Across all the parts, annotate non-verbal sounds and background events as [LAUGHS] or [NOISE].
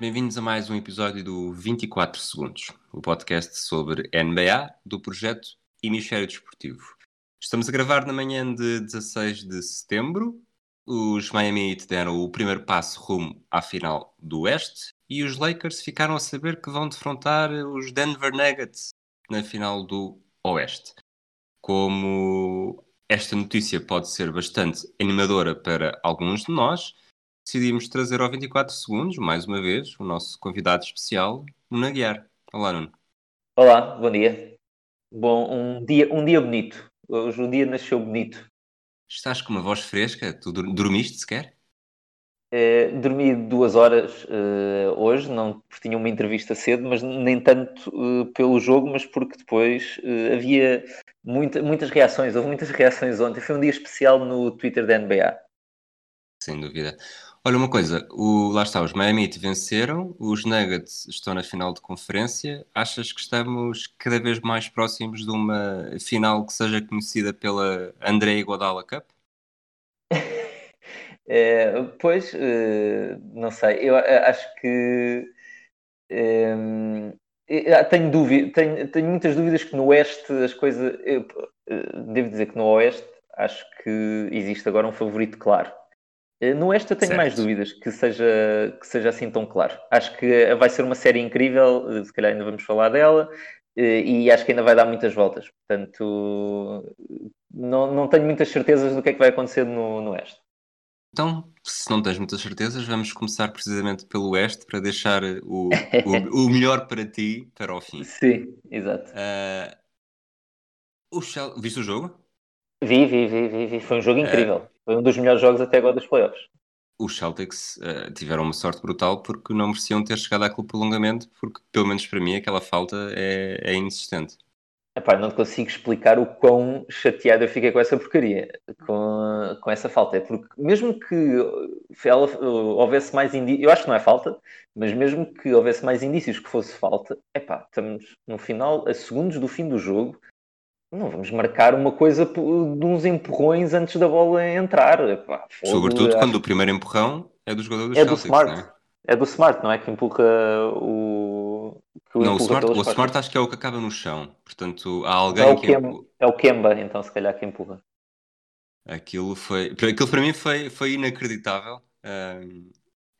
bem-vindos a mais um episódio do 24 Segundos, o podcast sobre NBA do projeto Hemisfério Desportivo. Estamos a gravar na manhã de 16 de setembro. Os Miami Heat deram o primeiro passo rumo à final do Oeste e os Lakers ficaram a saber que vão defrontar os Denver Nuggets na final do Oeste. Como esta notícia pode ser bastante animadora para alguns de nós, decidimos trazer ao 24 segundos, mais uma vez, o nosso convidado especial, Nuno Aguiar. Olá, Nuno. Olá, bom dia. Bom, um dia, um dia bonito. Hoje o dia nasceu bonito. Estás com uma voz fresca? Tu dormiste sequer? Eh, dormi duas horas eh, hoje, não porque tinha uma entrevista cedo, mas nem tanto eh, pelo jogo, mas porque depois havia muita- muitas reações. Houve muitas reações ontem. Foi um dia especial no Twitter da NBA. Sem dúvida. Olha, uma coisa, o, lá está, os Miami Heat venceram, os Nuggets estão na final de conferência. Achas que estamos cada vez mais próximos de uma final que seja conhecida pela André Iguodala Cup? Eh, [LAUGHS] pois, eh, não sei, eu eh, acho que eh, tenho, dúvida, tenho, tenho muitas dúvidas que no Oeste as coisas. eu, devo dizer que no Oeste acho que existe agora um favorito claro. Eh, No eu tenho Certo. mais dúvidas que seja, que seja assim tão claro. Acho que vai ser uma série incrível, eh, se calhar ainda vamos falar dela, eh, e acho que ainda vai dar muitas voltas. Portanto, não, não tenho muitas certezas do que é que vai acontecer no, no Oeste. Então, se não tens muitas certezas, vamos começar precisamente pelo Oeste para deixar o, o, [LAUGHS] o melhor para ti para o fim. Sim, exato. Ah, o Chel- Viste o jogo? Vi, vi, vi, vi, vi. Foi um jogo incrível. Foi um dos melhores jogos até agora dos playoffs. Os Celtics ah, tiveram uma sorte brutal porque não mereciam ter chegado àquele prolongamento, porque, pelo menos para mim, aquela falta é, é inexistente. Epá, não consigo explicar o quão chateado eu fiquei com essa porcaria, com, com essa falta. É porque, mesmo que ela, houvesse mais indícios, eu acho que não é falta, mas mesmo que houvesse mais indícios que fosse falta, epá, estamos no final, a segundos do fim do jogo, não vamos marcar uma coisa de uns empurrões antes da bola entrar. Fogo, Sobretudo acho quando o primeiro empurrão é do jogador dos É do Celtics, Smart. não é? É do Smart, não é? Que empurra o. Que Não, o empurra Smart, pelas o. Smart acho que é o que acaba no chão. Portanto, há é, alguém o que... Kemba, é o Kemba, então, se calhar, que empurra. Aquilo foi, aquilo para mim foi, foi inacreditável.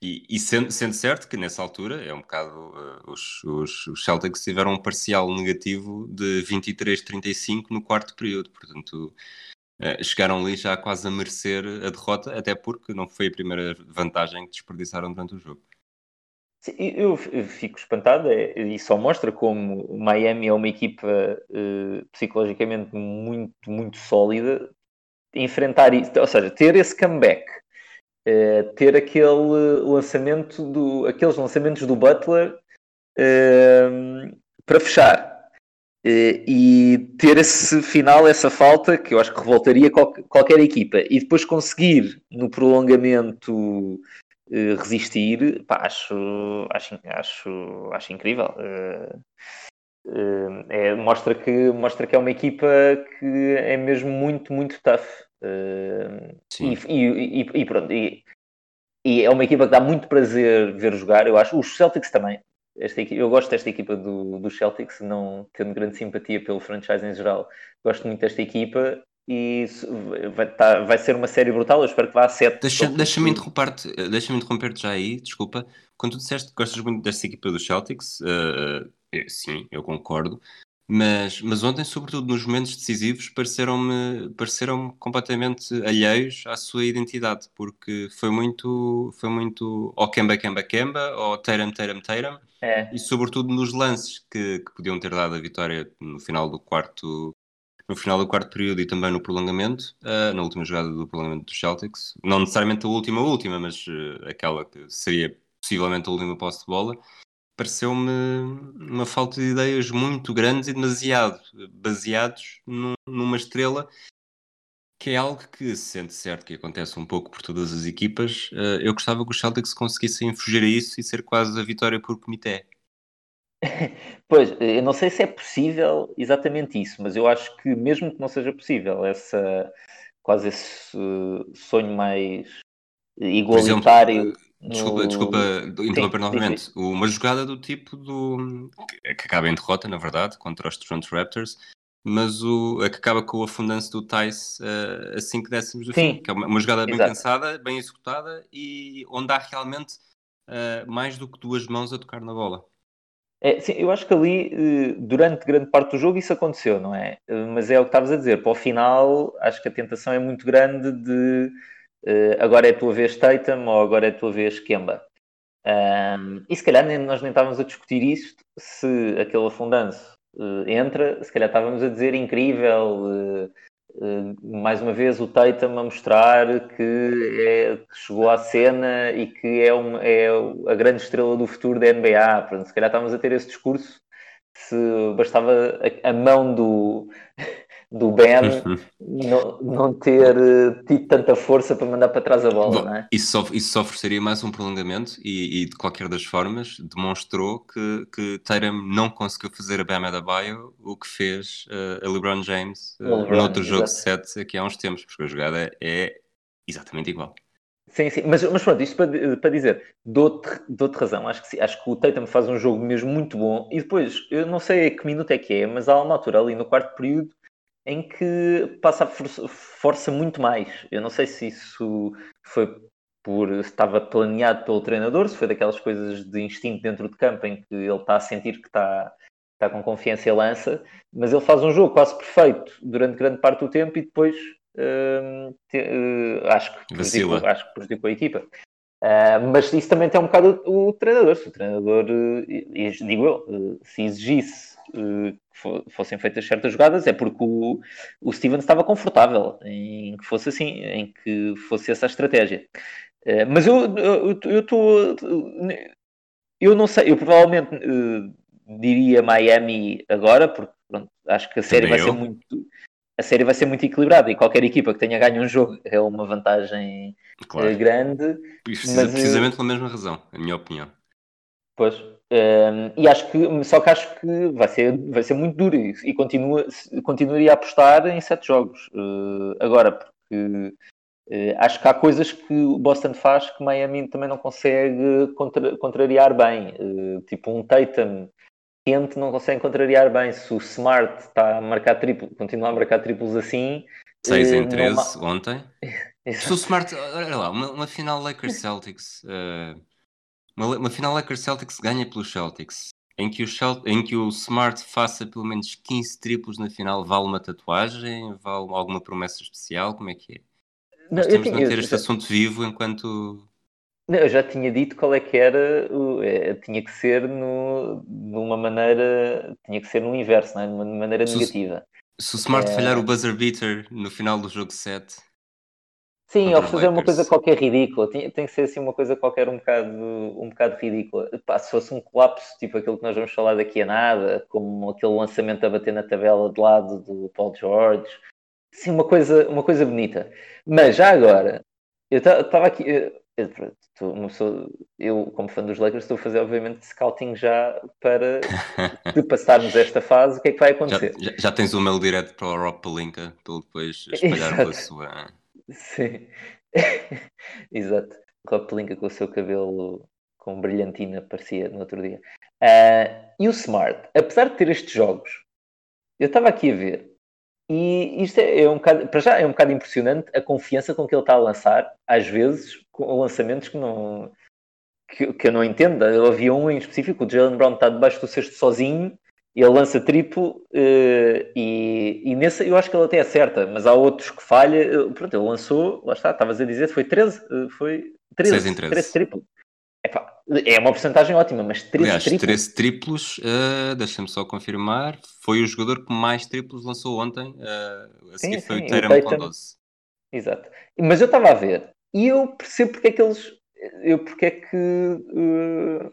E e sendo, sendo certo que nessa altura é um bocado ah, os, os, os Celtics tiveram um parcial negativo de 23-35 no quarto período, portanto ah, chegaram ali já quase a merecer a derrota, até porque não foi a primeira vantagem que desperdiçaram durante o jogo. Sim, eu fico espantado é- e só mostra como o Miami é uma equipa eh, psicologicamente muito, muito sólida. Enfrentar isso, ou seja, ter esse comeback, eh, ter aquele lançamento do, aqueles lançamentos do Butler eh, para fechar. Eh, e ter esse final, essa falta, que eu acho que revoltaria qual- qualquer equipa, e depois conseguir no prolongamento eh, resistir, pá, acho, acho, acho, acho incrível. Eh, é- mostra, que, mostra que é uma equipa que é mesmo muito, muito tough. Eh, Sim. e, e, e- e pronto, e, e é uma equipa que dá muito prazer ver jogar, eu acho. Os Celtics também. Esta equipa, eu gosto desta equipa do, dos Celtics, não tendo grande simpatia pelo franchise em geral. Gosto muito desta equipa e vai, tá- vai ser uma série brutal. Eu espero que vá a 7. Deixa- Deixa-me interromper-te deixa interromper-te já aí, desculpa. Quando tu disseste que gostas muito desta equipa dos Celtics, eh, eh, sim, eu concordo. Mas, mas ontem, sobretudo nos momentos decisivos, pareceram-me pareceram completamente alheios à sua identidade, porque foi muito, foi muito ou Kemba, Kemba, Kemba, ou Tatum, Tatum, Tatum, É. e sobretudo nos lances que, que podiam ter dado a vitória no final do quarto, no final do quarto período e também no prolongamento, uh, na última jogada do prolongamento dos Celtics. Não necessariamente a última, última, mas uh, aquela que seria possivelmente a última posse de bola. Pareceu-me uma falta de ideias muito grandes e demasiado baseados num, numa estrela que é algo que se sente certo que acontece um pouco por todas as equipas. Uh, eu gostava que os Celtics conseguissem fugir a isso e ser quase a vitória por comitê. [LAUGHS] Pois, eu não sei se é possível exatamente isso, mas eu acho que mesmo que não seja possível, essa quase esse sonho mais igualitário. Exemplo, desculpa, no... desculpa interromper novamente. Sim. Uma jogada do tipo do que acaba em derrota, na verdade, contra os Toronto Raptors, mas o, a que acaba com o afundanço do Tice uh, a 5 décimos do Sim. fim, que é uma, uma jogada bem Exato. pensada, bem executada e onde há realmente uh, mais do que duas mãos a tocar na bola. É, sim, eu acho que ali, eh, durante grande parte do jogo, isso aconteceu, não é? Mas é o que estavas a dizer, para o final, acho que a tentação é muito grande de uh, agora é a tua vez Tatum ou agora é a tua vez Kemba. Um, e se calhar nem, nós nem estávamos a discutir isto se aquele afundanço uh, entra, se calhar estávamos a dizer incrível, uh, mais uma vez o Tatum a mostrar que, é, que, chegou à cena e que é, uma, é a grande estrela do futuro da NBA. Portanto, se calhar estávamos a ter esse discurso se bastava a, a mão do, do Ben [LAUGHS] não, não ter uh, tido tanta força para mandar para trás a bola, Bom, não é? Isso só, isso só ofereceria mais um prolongamento e, e, de qualquer das formas demonstrou que, que Tatum não conseguiu fazer a Bam Adebayo o que fez uh, a LeBron James uh, LeBron, no outro jogo 7 aqui há uns tempos, porque a jogada é exatamente igual. Sim, sim, mas, mas pronto, isto para, para dizer, dou-te dou razão, acho que, sim, acho que o Tatum faz um jogo mesmo muito bom e depois, eu não sei a que minuto é que é, mas há uma altura ali no quarto período em que passa a força, força muito mais. Eu não sei se isso foi por estava planeado pelo treinador, se foi daquelas coisas de instinto dentro de campo em que ele está a sentir que está, está com confiança e lança, mas ele faz um jogo quase perfeito durante grande parte do tempo e depois uh, te, uh, acho, que prejudicou, acho que prejudicou a equipa. Uh, mas isso também tem um bocado o, o treinador. Se o treinador, uh, digo eu, uh, se exigisse que fossem feitas certas jogadas, é porque o, o Stevens estava confortável em que fosse assim, em que fosse essa a estratégia. mas eu estou. Eu, eu, não sei, eu provavelmente diria Miami agora, porque pronto, acho que a série Também vai eu. ser muito a série vai ser muito equilibrada e qualquer equipa que tenha ganho um jogo é uma vantagem claro. grande. Isso mas, precisamente pela mesma razão, a minha opinião. Pois, um, e acho que, só que acho que vai ser, vai ser muito duro e, e continua, continuaria a apostar em sete jogos. Uh, agora, porque uh, acho que há coisas que o Boston faz que Miami também não consegue contra, contrariar bem. Uh, tipo um Tatum quente não consegue contrariar bem. Se o Smart está a marcar triplo, continua a marcar triplos assim. 6 em 13 ontem. [LAUGHS] Se o Smart, olha lá, uma, uma final Lakers Celtics. Uma, uma final Lakers Celtics ganha pelos Celtics. Em que, o Celt em que o Smart faça pelo menos 15 triplos na final, vale uma tatuagem? Vale alguma promessa especial? Como é que é? Não, Nós temos de manter este já... assunto vivo enquanto. Não, eu já tinha dito qual é que era, é, tinha que ser no, numa maneira, tinha que ser no inverso, não é? de uma maneira se negativa. Se o Smart é... falhar o buzzer beater no final do jogo 7, Sim, ou fazer uma coisa qualquer ridícula. Tem, tem que ser assim uma coisa qualquer um bocado, um bocado ridícula. Se fosse um colapso, tipo aquilo que nós vamos falar daqui a nada, como aquele lançamento a bater na tabela de lado do Paul George. Sim, uma coisa, uma coisa bonita. Mas já agora, eu estava aqui... Eu, eu, eu, como fã dos Lakers, estou a fazer, obviamente, scouting já para [LAUGHS] de passarmos esta fase. O que é que vai acontecer? Já, já, já tens o mail direto para o Rob Palinka, para ele depois espalhar pela sua Sim, [LAUGHS] exato. Rob Pelinka com o seu cabelo com brilhantina, parecia no outro dia. Uh, e o Smart, apesar de ter estes jogos, eu estava aqui a ver, e isto é, é, um bocado, para já é um bocado impressionante a confiança com que ele está a lançar, às vezes, com lançamentos que não. Que, que eu não entendo. Havia um em específico, o Jalen Brown está debaixo do cesto sozinho ele lança triplo uh, e, e nesse eu acho que ele até acerta, mas há outros que falha. Uh, pronto, ele lançou, lá está, estavas a dizer, foi 13, uh, foi 13, 6 em 13. 13 triplo. Epá, É uma porcentagem ótima, mas 13 Aliás, triplos. 13 triplos, uh, deixa-me só confirmar, foi o jogador que mais triplos lançou ontem. Uh, a Sim, seguir foi sim, o o Tatum com Tatum. 12. Exato. Mas eu estava a ver e eu percebo porque é que eles. Eu, porque é que uh,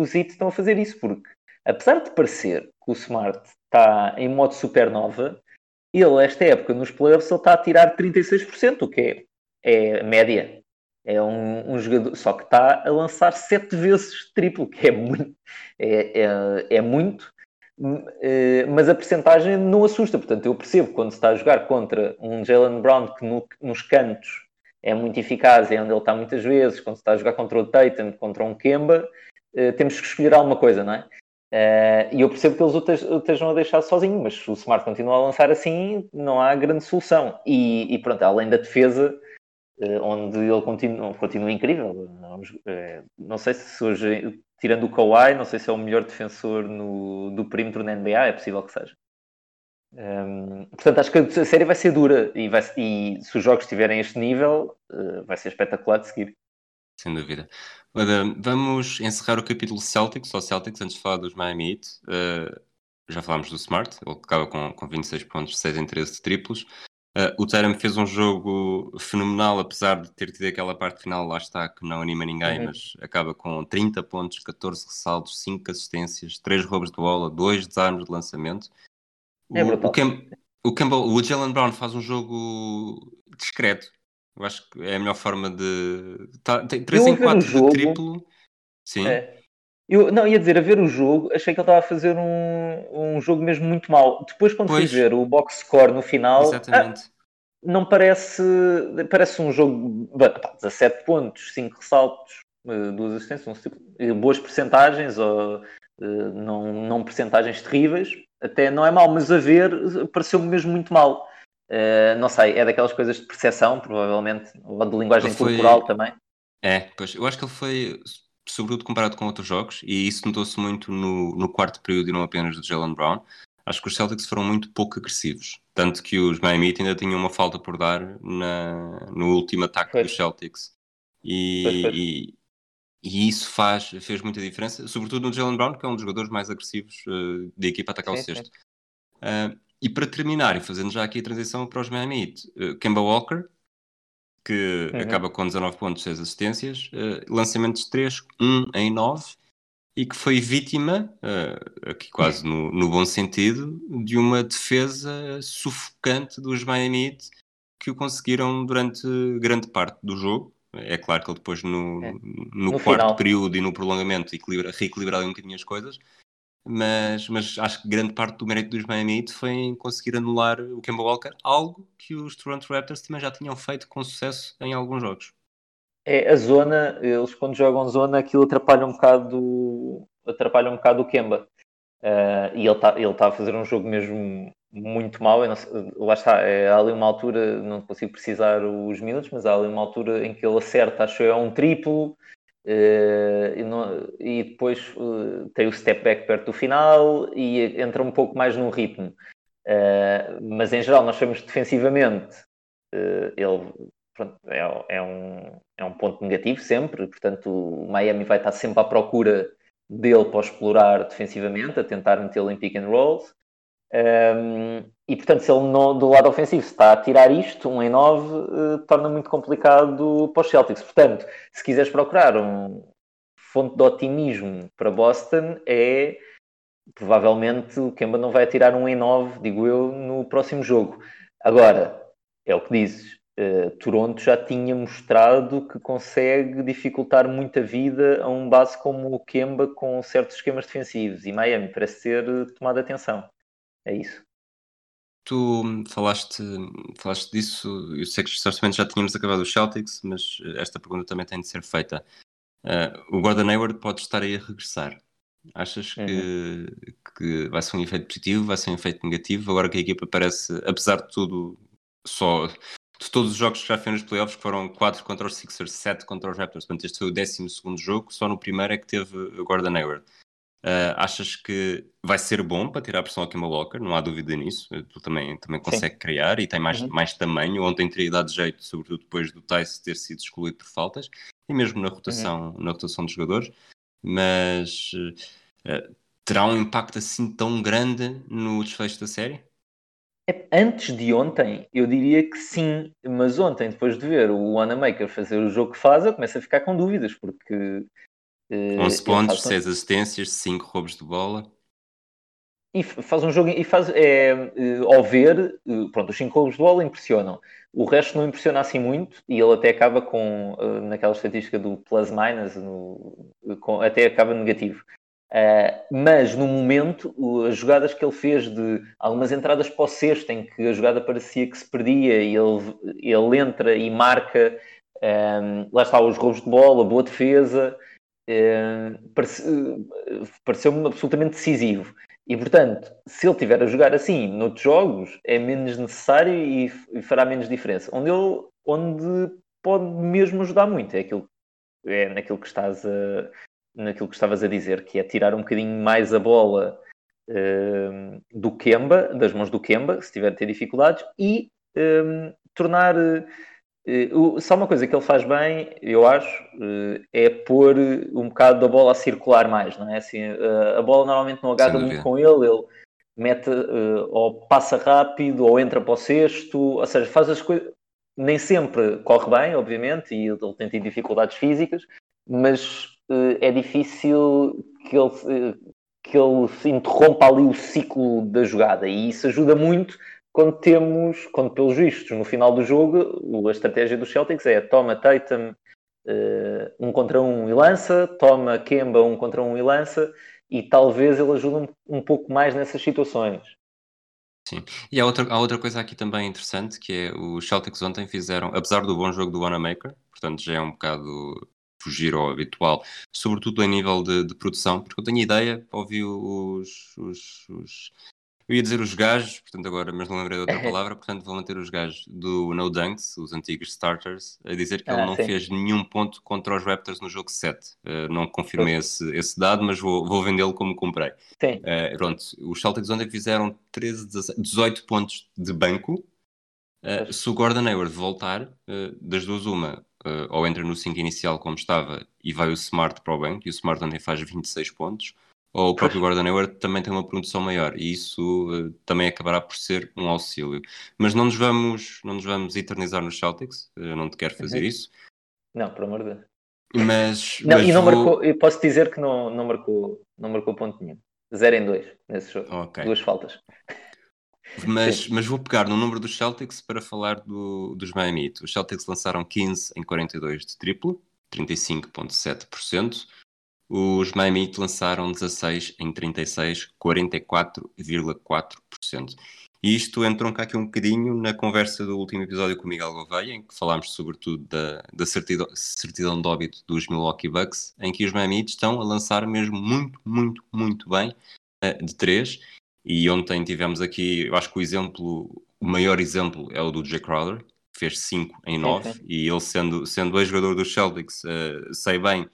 os IT estão a fazer isso, porque apesar de parecer que o Smart está em modo supernova, ele, esta época, nos playoffs, ele está a tirar 36%, o que é, é média. É um, um jogador, só que está a lançar sete vezes triplo, que é muito, é, é, é muito, eh, mas a percentagem não assusta. Portanto, eu percebo quando se está a jogar contra um Jalen Brown que no- nos cantos é muito eficaz, é onde ele está muitas vezes, quando se está a jogar contra o Tatum, contra um Kemba, eh, temos que escolher alguma coisa, não é? Eh, e eu percebo que eles o te- o estejam a deixar sozinho, mas se o Smart continua a lançar assim, não há grande solução. E, e pronto, além da defesa, eh, onde ele continua, continua incrível. Vamos, eh, Não sei se hoje, tirando o Kawhi, não sei se é o melhor defensor no- do perímetro na NBA, é possível que seja. Ehm, portanto, acho que a série vai ser dura e, vai- e se os jogos estiverem a este nível, vai ser espetacular de seguir. Sem dúvida. Ora, vamos encerrar o capítulo Celtics, ou Celtics, antes de falar dos Miami Heat. Uh, já falámos do Smart, ele acaba com, com 26 pontos, 6 em 13 de triplos. Uh, o Tatum fez um jogo fenomenal, apesar de ter tido aquela parte final, lá está, que não anima ninguém, Uhum. mas acaba com 30 pontos, 14 ressaltos, 5 assistências, 3 roubos de bola, 2 desarmes de lançamento. É o, o, Cam- o, Campbell- o Jalen Brown faz um jogo discreto. Eu acho que é a melhor forma de. Tá, tem 3 Eu a em ver o 4 de jogo- triplo. Sim. É. Eu, não, ia dizer, a ver o jogo, achei que ele estava a fazer um, um jogo mesmo muito mau. Depois, quando Pois. fui ver o box score no final, ah, Exatamente. não parece. Parece um jogo. pá, 17 pontos, 5 ressaltos, eh, duas assistências, eh, boas percentagens, ou eh, não, não percentagens terríveis. Até não é mau, mas a ver pareceu-me mesmo muito mal. Eh, não sei, é daquelas coisas de percepção, provavelmente, ou de linguagem foi- corporal também. É, pois eu acho que ele foi, sobretudo comparado com outros jogos, e isso notou-se muito no, no quarto período e não apenas do Jalen Brown. Acho que os Celtics foram muito pouco agressivos. Tanto que os Miami Heat ainda tinham uma falta por dar na, no último ataque Pois. dos Celtics. E, Pois, pois. e, e isso faz, fez muita diferença, sobretudo no Jalen Brown, que é um dos jogadores mais agressivos eh, da equipa a atacar Sim, o sexto. Ah, e para terminar, e fazendo já aqui a transição para os Miami Heat, eh, Kemba Walker, que Uhum. acaba com 19 pontos, 6 assistências, eh, lançamentos de 3, 1 em 9, e que foi vítima, eh, aqui quase no, no bom sentido, de uma defesa sufocante dos Miami Heat, que o conseguiram durante grande parte do jogo. É claro que ele depois no, É. no, No quarto final. período e no prolongamento equilibra, reequilibraram um bocadinho as coisas, mas, mas acho que grande parte do mérito dos Miami Heat foi em conseguir anular o Kemba Walker, algo que os Toronto Raptors também já tinham feito com sucesso em alguns jogos. É a zona, eles quando jogam zona, aquilo atrapalha um bocado, atrapalha um bocado o Kemba. Ah, e ele está ele tá a fazer um jogo mesmo muito mau. Sei- lá está, é, há ali uma altura, não consigo precisar os minutos, mas há ali uma altura em que ele acerta, acho eu, é um triplo. Eh, e, não- e depois eh, tem o step back perto do final e entra um pouco mais num ritmo. Eh, mas em geral, nós sabemos defensivamente ele pronto, é, é um, é um ponto negativo sempre, portanto o Miami vai estar sempre à procura dele para explorar defensivamente, a tentar metê-lo em pick and rolls. Um, e portanto, se ele do lado ofensivo está a tirar isto, um em 9, torna muito complicado para os Celtics. Portanto, se quiseres procurar um fonte de otimismo para Boston, é provavelmente o Kemba não vai tirar um em 9, digo eu, no próximo jogo. Agora, é o que dizes. Uh, Toronto já tinha mostrado que consegue dificultar muito a vida a um base como o Kemba com certos esquemas defensivos e Miami parece ter uh, tomado atenção. É isso. Tu falaste, falaste disso, eu sei que certamente já tínhamos acabado os Celtics, mas esta pergunta também tem de ser feita. Uh, o Gordon Hayward pode estar aí a regressar. Achas que, Uhum. que vai ser um efeito positivo, vai ser um efeito negativo? Agora que a equipa parece, apesar de tudo, só de todos os jogos que já fez nos playoffs, que foram 4 contra os Sixers, 7 contra os Raptors, portanto este foi o 12 jogo, só no primeiro é que teve o Gordon Hayward. Uh, achas que vai ser bom para tirar a pressão ao Kemba Walker? Não há dúvida nisso. Tu também, também consegue criar e tem mais, uhum. mais tamanho. Ontem teria dado jeito, sobretudo depois do Tice ter sido excluído por faltas e mesmo na rotação, uhum. na rotação dos jogadores. Mas uh, terá um impacto assim tão grande no desfecho da série? É, antes de ontem, eu diria que sim, mas ontem, depois de ver o Wanamaker fazer o jogo que faz, eu começo a ficar com dúvidas, porque 11 uh, pontos, 6 assistências, 5 roubos de bola. E faz um jogo, e faz, é, uh, ao ver, uh, pronto, os 5 roubos de bola impressionam. O resto não impressiona assim muito, e ele até acaba com, naquela estatística do plus-minus, até acaba negativo. Uh, mas no momento, as jogadas que ele fez de algumas entradas para o sexto, em que a jogada parecia que se perdia, e ele, ele entra e marca, um, lá está os roubos de bola, boa defesa, pareceu-me absolutamente decisivo. E portanto, se ele tiver a jogar assim noutros jogos, é menos necessário e, fará menos diferença. Onde ele onde pode mesmo ajudar muito é aquilo é naquilo que estás a, naquilo que estavas a dizer, que é tirar um bocadinho mais a bola uh, do Kemba, das mãos do Kemba, se tiver a ter dificuldades, e um, tornar. Uh, só uma coisa que ele faz bem, eu acho, uh, é pôr um bocado da bola a circular mais, não é? Assim, uh, a bola normalmente não agarra muito com ele, ele mete ou passa rápido ou entra para o cesto, ou seja, faz as coisas. Nem sempre corre bem, obviamente, e ele tem tido dificuldades físicas, mas eh, é difícil que ele, eh, que ele interrompa ali o ciclo da jogada e isso ajuda muito quando temos, quando pelos vistos no final do jogo, a estratégia dos Celtics é toma Tatum uh, um contra um e lança, toma Kemba um contra um e lança e talvez ele ajude um, um pouco mais nessas situações. Sim, e há outra, há outra coisa aqui também interessante que é os Celtics ontem fizeram, apesar do bom jogo do Wanamaker, portanto já é um bocado fugir ao habitual, sobretudo em nível de, de produção, porque eu tenho ideia, ouvi os, os, os, Eu ia dizer os gajos, portanto agora, mas não lembrei de outra [LAUGHS] palavra, portanto vou manter os gajos do No Dunks, os antigos starters, a dizer que ah, ele não sim. fez nenhum ponto contra os Raptors no jogo 7. Uh, eh, não confirmei esse, esse dado, mas vou, vou vendê-lo como comprei. Sim. Uh, pronto, os Celtics ontem fizeram 13, 18 pontos de banco. Uh, se o Gordon Hayward voltar, das duas uma, ou entra no 5 inicial como estava e vai o Smart para o banco, e o Smart também faz 26 pontos, ou o próprio Gordon Hayward também tem uma produção maior, e isso uh, também acabará por ser um auxílio. Mas não nos vamos, não nos vamos eternizar nos Celtics, eu não te quero fazer uhum. isso. Não, por amor de Deus. Mas, [LAUGHS] não, mas e não vou... marcou, eu posso dizer que não, não, marcou, não marcou ponto nenhum. 0 em 2 nesse jogo. Okay. Duas faltas. Mas, mas vou pegar no número dos Celtics para falar do, dos Miami. Os Celtics lançaram 15 em 42 de triplo, 35,7%. Os Miami lançaram 16 em 36, 44,4%. E isto entrou cá aqui um bocadinho na conversa do último episódio com o Miguel Gouveia, em que falámos sobretudo da, da certidão, certidão de óbito dos Milwaukee Bucks, em que os Miami estão a lançar mesmo muito, muito, muito bem uh, de 3 e ontem tivemos aqui, eu acho que o exemplo, o maior exemplo é o do Jay Crowder, que fez 5 em 9, e ele sendo, sendo ex-jogador dos Celtics, uh, sei bem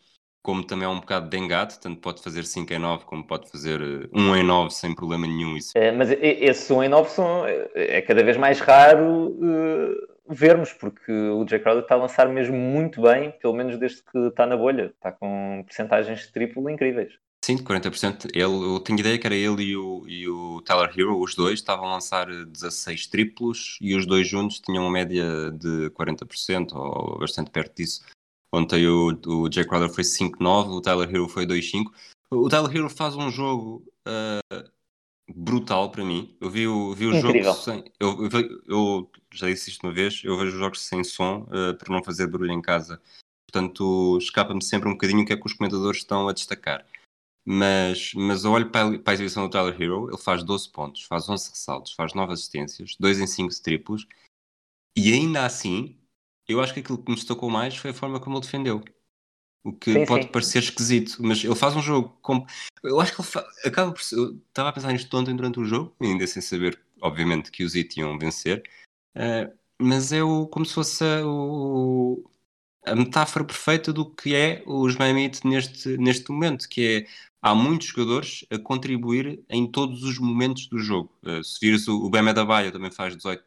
como também é um bocado dengado, tanto pode fazer 5 em 9 como pode fazer 1 um em 9 sem problema nenhum. Isso. É, mas esses 1 um em 9 são, é cada vez mais raro uh, vermos, porque o Jay Crowder está a lançar mesmo muito bem, pelo menos desde que está na bolha, está com percentagens de triplo incríveis. Sim, 40%. Ele, eu tinha ideia que era ele e o, e o Tyler Hero, os dois, estavam a lançar 16 triplos e os dois juntos tinham uma média de 40% ou bastante perto disso. Ontem o, o Jay Crowder foi 5-9, o Tyler Hero foi 2-5. O Tyler Hero faz um jogo uh, brutal para mim. Eu vi o, vi o jogo sem. Eu, eu, eu, já disse isto uma vez, eu vejo os jogos sem som uh, para não fazer barulho em casa. Portanto, escapa-me sempre um bocadinho o que é que os comentadores estão a destacar. Mas, mas eu olho para a, para a exibição do Tyler Hero, ele faz 12 pontos, faz 11 ressaltos, faz 9 assistências, 2 em 5 triplos, e ainda assim, eu acho que aquilo que me destacou mais foi a forma como ele defendeu. O que sim, pode sim. parecer esquisito, mas ele faz um jogo. Com... Eu acho que ele fa... acaba por. Eu estava a pensar nisto ontem durante o jogo, ainda sem saber, obviamente, que os It iam vencer, uh, mas é o... como se fosse o a metáfora perfeita do que é os Miami neste, neste momento, que é há muitos jogadores a contribuir em todos os momentos do jogo. Uh, se vires o, o Bam Adebayo também faz 18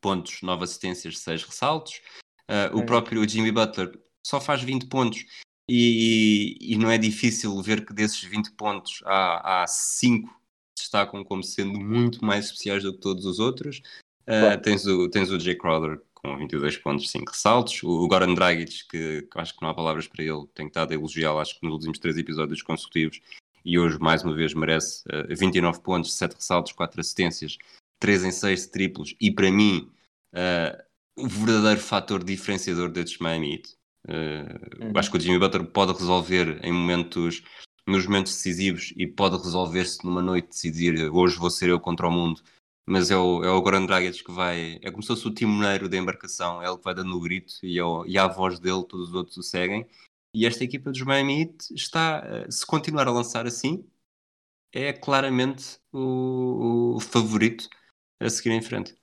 pontos, 9 assistências, 6 ressaltos. Uh, o próprio Jimmy Butler só faz 20 pontos e, e, não é difícil ver que desses 20 pontos há, há 5 que destacam como sendo muito mais especiais do que todos os outros. Uh, tens, o, tens o Jay Crowder com 22 pontos, 5 ressaltos. O Goran Dragic, que, que, acho que não há palavras para ele, tem estado a elogiá-lo, acho que nos últimos 3 episódios consecutivos. E hoje, mais uma vez, merece uh, 29 pontos, 7 ressaltos, 4 assistências, 3 em 6 triplos. E para mim, uh, o verdadeiro fator diferenciador destes Miami Heat. Uh, uhum. Acho que o Jimmy Butler pode resolver em momentos, nos momentos decisivos e pode resolver-se numa noite decidir hoje vou ser eu contra o mundo mas é o, é o Goran Dragic que vai, é como se fosse o timoneiro da embarcação, é ele que vai dando o grito e, é o, e à voz dele todos os outros o seguem. E esta equipa dos Miami Heat está, eh, se continuar a lançar assim, é claramente o, o favorito a seguir em frente.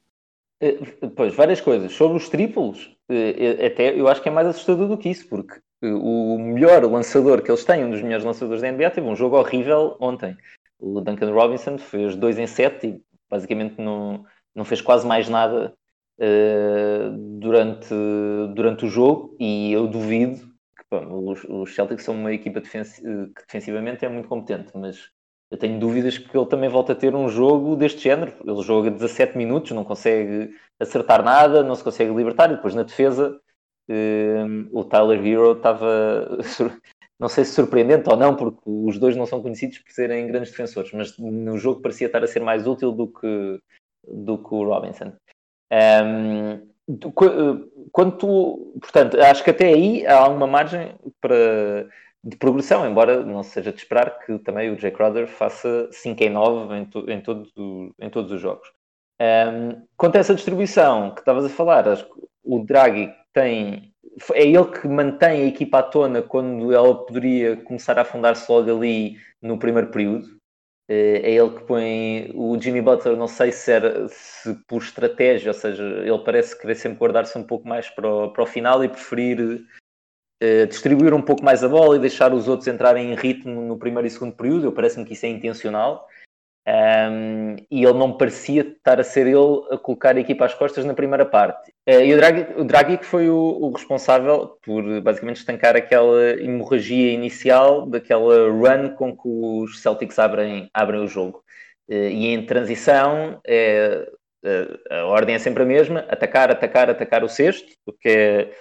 Eh, pois, várias coisas. Sobre os triplos, eh, até eu acho que é mais assustador do que isso, porque o melhor lançador que eles têm, um dos melhores lançadores da NBA, teve um jogo horrível ontem. O Duncan Robinson fez 2 em 7 e basicamente não, não fez quase mais nada uh, durante, durante o jogo e eu duvido que bom, os, os, Celtics são uma equipa defensi que defensivamente é muito competente, mas eu tenho dúvidas que ele também volta a ter um jogo deste género. Ele joga 17 minutos, não consegue acertar nada, não se consegue libertar, e depois na defesa uh, o Tyler Hero estava [LAUGHS] não sei se surpreendente ou não, porque os dois não são conhecidos por serem grandes defensores, mas no jogo parecia estar a ser mais útil do que, do que o Robinson. Um, portanto, acho que até aí há uma margem para, de progressão, embora não seja de esperar que também o Jay Crowder faça 5 em 9 em, to, em, todo, em todos os jogos. Um, quanto a essa distribuição que estavas a falar, acho que o Draghi tem é ele que mantém a equipa à tona quando ela poderia começar a afundar-se logo ali no primeiro período. Eh, é ele que põe o Jimmy Butler, não sei se era se por estratégia, ou seja, ele parece querer sempre guardar-se um pouco mais para o, para o final e preferir uh, distribuir um pouco mais a bola e deixar os outros entrarem em ritmo no primeiro e segundo período. Parece-me que isso é intencional. Um, e ele não parecia estar a ser ele a colocar a equipa às costas na primeira parte. Uh, e o Draghi, que foi o, o, responsável por basicamente estancar aquela hemorragia inicial daquela run com que os Celtics abrem, abrem o jogo. Uh, e em transição, é, a ordem é sempre a mesma: atacar, atacar, atacar o sexto, o que é,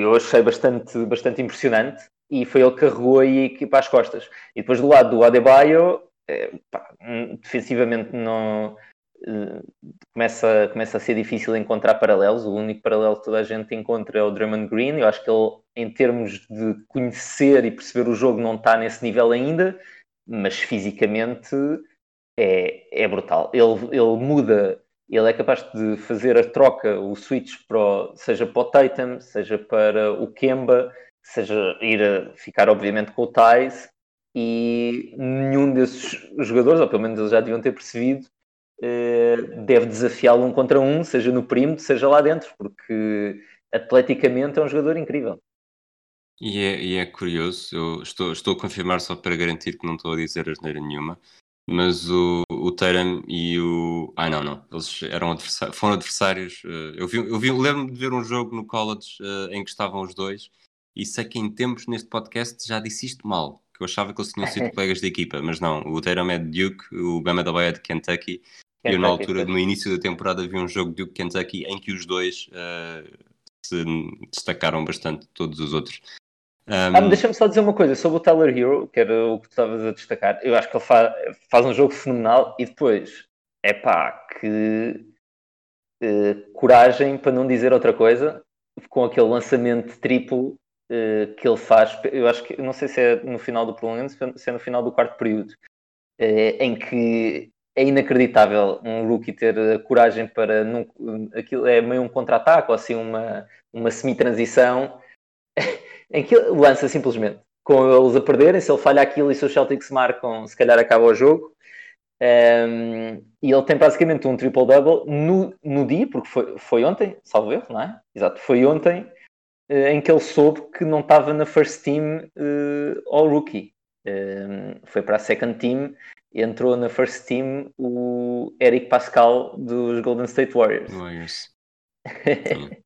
eu achei bastante, bastante impressionante. E foi ele que carregou a equipa às costas. E depois do lado do Adebayo, é, pá, hum, defensivamente não eh, começa, começa a ser difícil encontrar paralelos. O único paralelo que toda a gente encontra é o Drummond Green. Eu acho que ele, em termos de conhecer e perceber o jogo, não está nesse nível ainda, mas fisicamente é, é brutal. Ele, ele muda, ele é capaz de fazer a troca, o switch para o, seja para o Tatum, seja para o Kemba, seja ir a ficar, obviamente, com o Thais e nenhum desses jogadores, ou pelo menos eles já deviam ter percebido, eh, deve desafiá-lo um contra um, seja no perímetro, seja lá dentro, porque atleticamente é um jogador incrível. E é, e é curioso, eu estou, estou a confirmar só para garantir que não estou a dizer asneira nenhuma, mas o, o Tatum e o. Ah, não, não. Eles eram adversários, foram adversários. Eh, eu, vi, eu vi, lembro-me de ver um jogo no college uh, em que estavam os dois, e sei que em tempos neste podcast já disse isto mal, que eu achava que eles tinham sido [LAUGHS] colegas de equipa, mas não. O Tatum é de Duke, o Bama da é de Kentucky. Kentucky eu, na altura, no início da temporada, vi um jogo de Duke Kentucky em que os dois uh, se destacaram bastante todos os outros. Um... Ah, Deixa-me só dizer uma coisa sobre o Tyler Hero, que era o que tu estavas a destacar. Eu acho que ele faz, faz um jogo fenomenal e depois, é pá, que uh, coragem para não dizer outra coisa, com aquele lançamento triplo uh, que ele faz, eu acho que, não sei se é no final do prolongamento, se é no final do quarto período, uh, em que é inacreditável um rookie ter a coragem para, num, aquilo é meio um contra-ataque ou assim uma, uma semi-transição, [LAUGHS] em que ele lança simplesmente, com eles a perderem, se ele falha aquilo e se os Celtics marcam, se calhar acaba o jogo, um, ehm, e ele tem basicamente um triple-double no, no dia, porque foi, foi ontem, salvo erro, não é? Exato, foi ontem, eh, em que ele soube que não estava na first team uh, all rookie. Um, foi para a second team, entrou na first team o Eric Pascal dos Golden State Warriors. Warriors. [LAUGHS]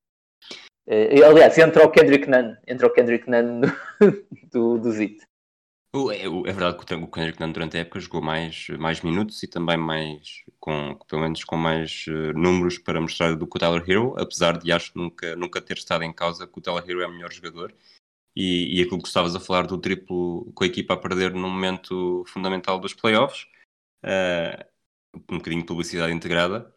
Uh, aliás, entra o Kendrick Nunn, entra o Kendrick Nunn do, [LAUGHS] do Zit. O- É, é verdade que o Kendrick Nunn durante a época jogou mais, mais minutos e também mais, com, pelo menos com mais eh, números para mostrar do que o Tyler Hero, apesar de acho nunca, nunca ter estado em causa que o Tyler Hero é o melhor jogador. E, e aquilo que estavas a falar do triplo com a equipa a perder num momento fundamental dos playoffs, eh, um bocadinho de publicidade integrada,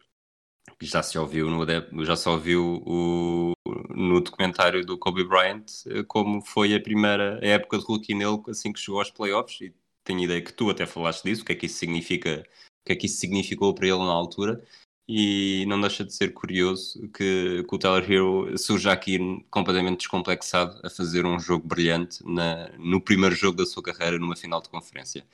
que já se ouviu no, já se ouviu o, no documentário do Kobe Bryant eh, como foi a primeira época de rookie nele assim que chegou aos playoffs e tenho ideia que tu até falaste disso, o que é que isso significa, o que é que isso significou para ele na altura e não deixa de ser curioso que, que o Tyler Hero surja aqui completamente descomplexado a fazer um jogo brilhante na, no primeiro jogo da sua carreira numa final de conferência.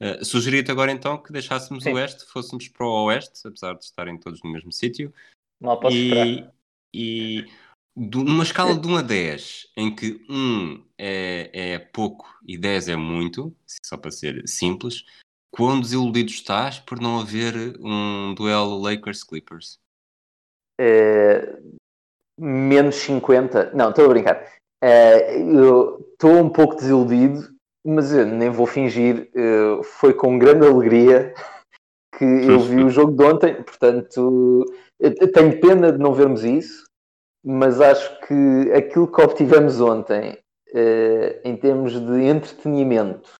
Uh, Sugeria-te agora então que deixássemos Sim. o Oeste, fôssemos para o Oeste, apesar de estarem todos no mesmo sítio, Mal posso e, esperar. E numa escala de 1 a 10, em que 1 é, é pouco e 10 é muito, só para ser simples, quão desiludido estás por não haver um duelo Lakers-Clippers? Eh, menos 50. Não, estou a brincar. Eh, eu estou um pouco desiludido, mas eu nem vou fingir. eh, foi com grande alegria que eu vi o jogo de ontem, portanto, tenho pena de não vermos isso, mas acho que aquilo que obtivemos ontem, eh, em termos de entretenimento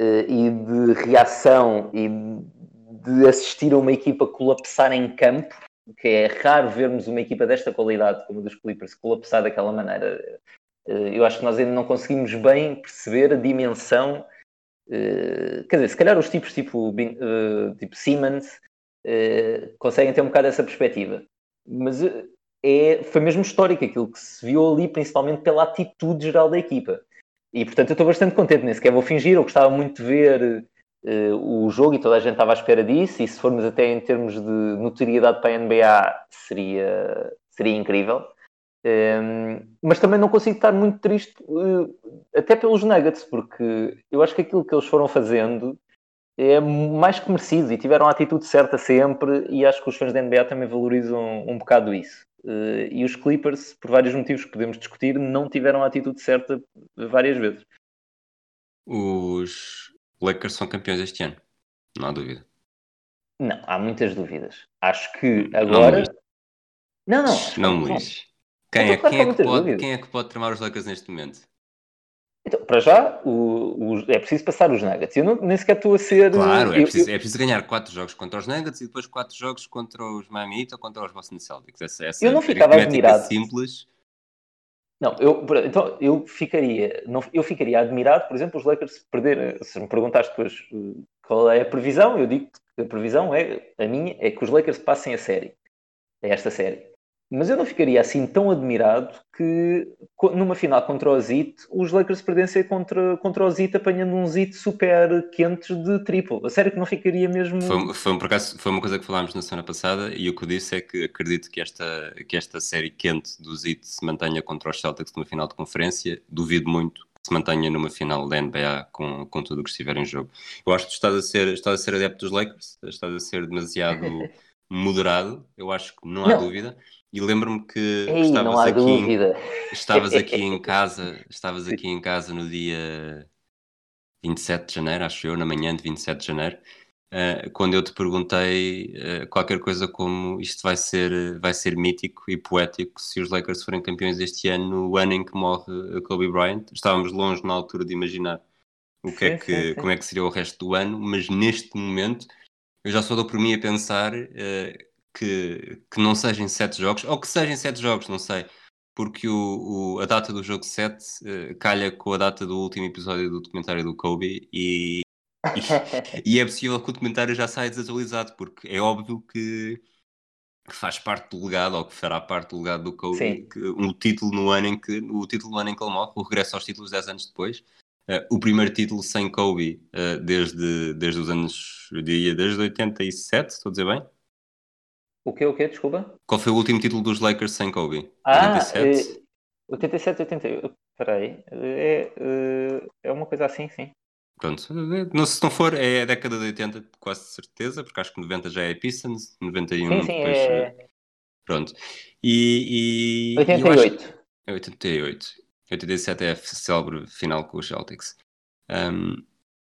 eh, e de reação e de assistir a uma equipa colapsar em campo, que é raro vermos uma equipa desta qualidade, como a dos Clippers, colapsar daquela maneira. Eh, Eu acho que nós ainda não conseguimos bem perceber a dimensão. Eh, Quer dizer, se calhar os tipos tipo, eh, tipo Siemens eh, conseguem ter um bocado essa perspectiva. Mas é, foi mesmo histórico aquilo que se viu ali, principalmente pela atitude geral da equipa. E portanto eu estou bastante contente, nem sequer vou fingir, eu gostava muito de ver o jogo e toda a gente estava à espera disso, e se formos até em termos de notoriedade para a NBA seria, seria incrível. Um, mas também não consigo estar muito triste, uh, até pelos Nuggets, porque eu acho que aquilo que eles foram fazendo é mais que merecido e tiveram a atitude certa sempre. E acho que os fãs da NBA também valorizam um bocado isso. Uh, e os Clippers, por vários motivos que podemos discutir, não tiveram a atitude certa várias vezes. Os Lakers são campeões este ano, não há dúvida. Não, há muitas dúvidas. Acho que Não agora. Não, não. Não me lixes. Quem, Então, é, quem, que há é que pode, quem é que pode tramar os Lakers neste momento? Então, para já, o, o- é preciso passar os Nuggets. Eu não- nem sequer estou a ser. Claro, é eu- preciso, é preciso ganhar 4 jogos contra os Nuggets e depois 4 jogos contra os Miami Heat ou contra os Boston Celtics. Essa, essa Eu não ficava admirado. simples. Não, eu, então eu ficaria, não, eu ficaria admirado, por exemplo, os Lakers perder. Se me perguntaste depois eh, qual é a previsão, eu digo que a previsão é a minha é que os Lakers passem a série, a esta série. Mas eu não ficaria assim tão admirado que numa final contra o Zit os Lakers perdessem contra, contra o Zit apanhando um Zit super quentes de triplo. A sério que não ficaria mesmo. Foi, foi, por acaso, foi uma coisa que falámos na semana passada e o que eu disse é que acredito que esta, que esta série quente do Zit se mantenha contra os Celtics numa final de conferência. Duvido muito que se mantenha numa final da NBA com, com tudo o que estiver em jogo. Eu acho que tu estás a ser, estás a ser adepto dos Lakers, estás a ser demasiado [LAUGHS] moderado, eu acho que não há Não. dúvida. E lembro-me que Ei, estavas aqui, dúvida. estavas [LAUGHS] aqui em casa, estavas aqui em casa no dia 27 de janeiro, acho eu, na manhã de 27 de janeiro, eh, quando eu te perguntei eh, qualquer coisa como isto vai ser, vai ser mítico e poético se os Lakers forem campeões este ano, no ano em que morre Kobe Bryant. Estávamos longe na altura de imaginar o que é que, como é que seria o resto do ano, mas neste momento eu já só dou por mim a pensar eh, que, que não sejam sete jogos, ou que sejam sete jogos, não sei, porque o, o- a data do jogo 7 eh, calha com a data do último episódio do documentário do Kobe e, e, [LAUGHS] e é possível que o documentário já saia desatualizado, porque é óbvio que, que faz parte do legado, ou que fará parte do legado do Kobe, que, um título no ano em que o título no ano em que ele morre, o regresso aos títulos 10 anos depois. Eh, o primeiro título sem Kobe eh, desde, desde os anos, eu diria, desde 87, estou a dizer bem? O que, o que? Desculpa. Qual foi o último título dos Lakers sem Kobe? Ah, 87? eh, 87, 88. Espera aí. É, é, uma coisa assim, sim. Pronto, não, se não for, é a década de 80, quase certeza, porque acho que 90 já é Pistons, 91 Sim, sim, depois. é eh, Pronto. E. e- e eu 88. acho- É 88. 87 é a célebre final com os Celtics. Um,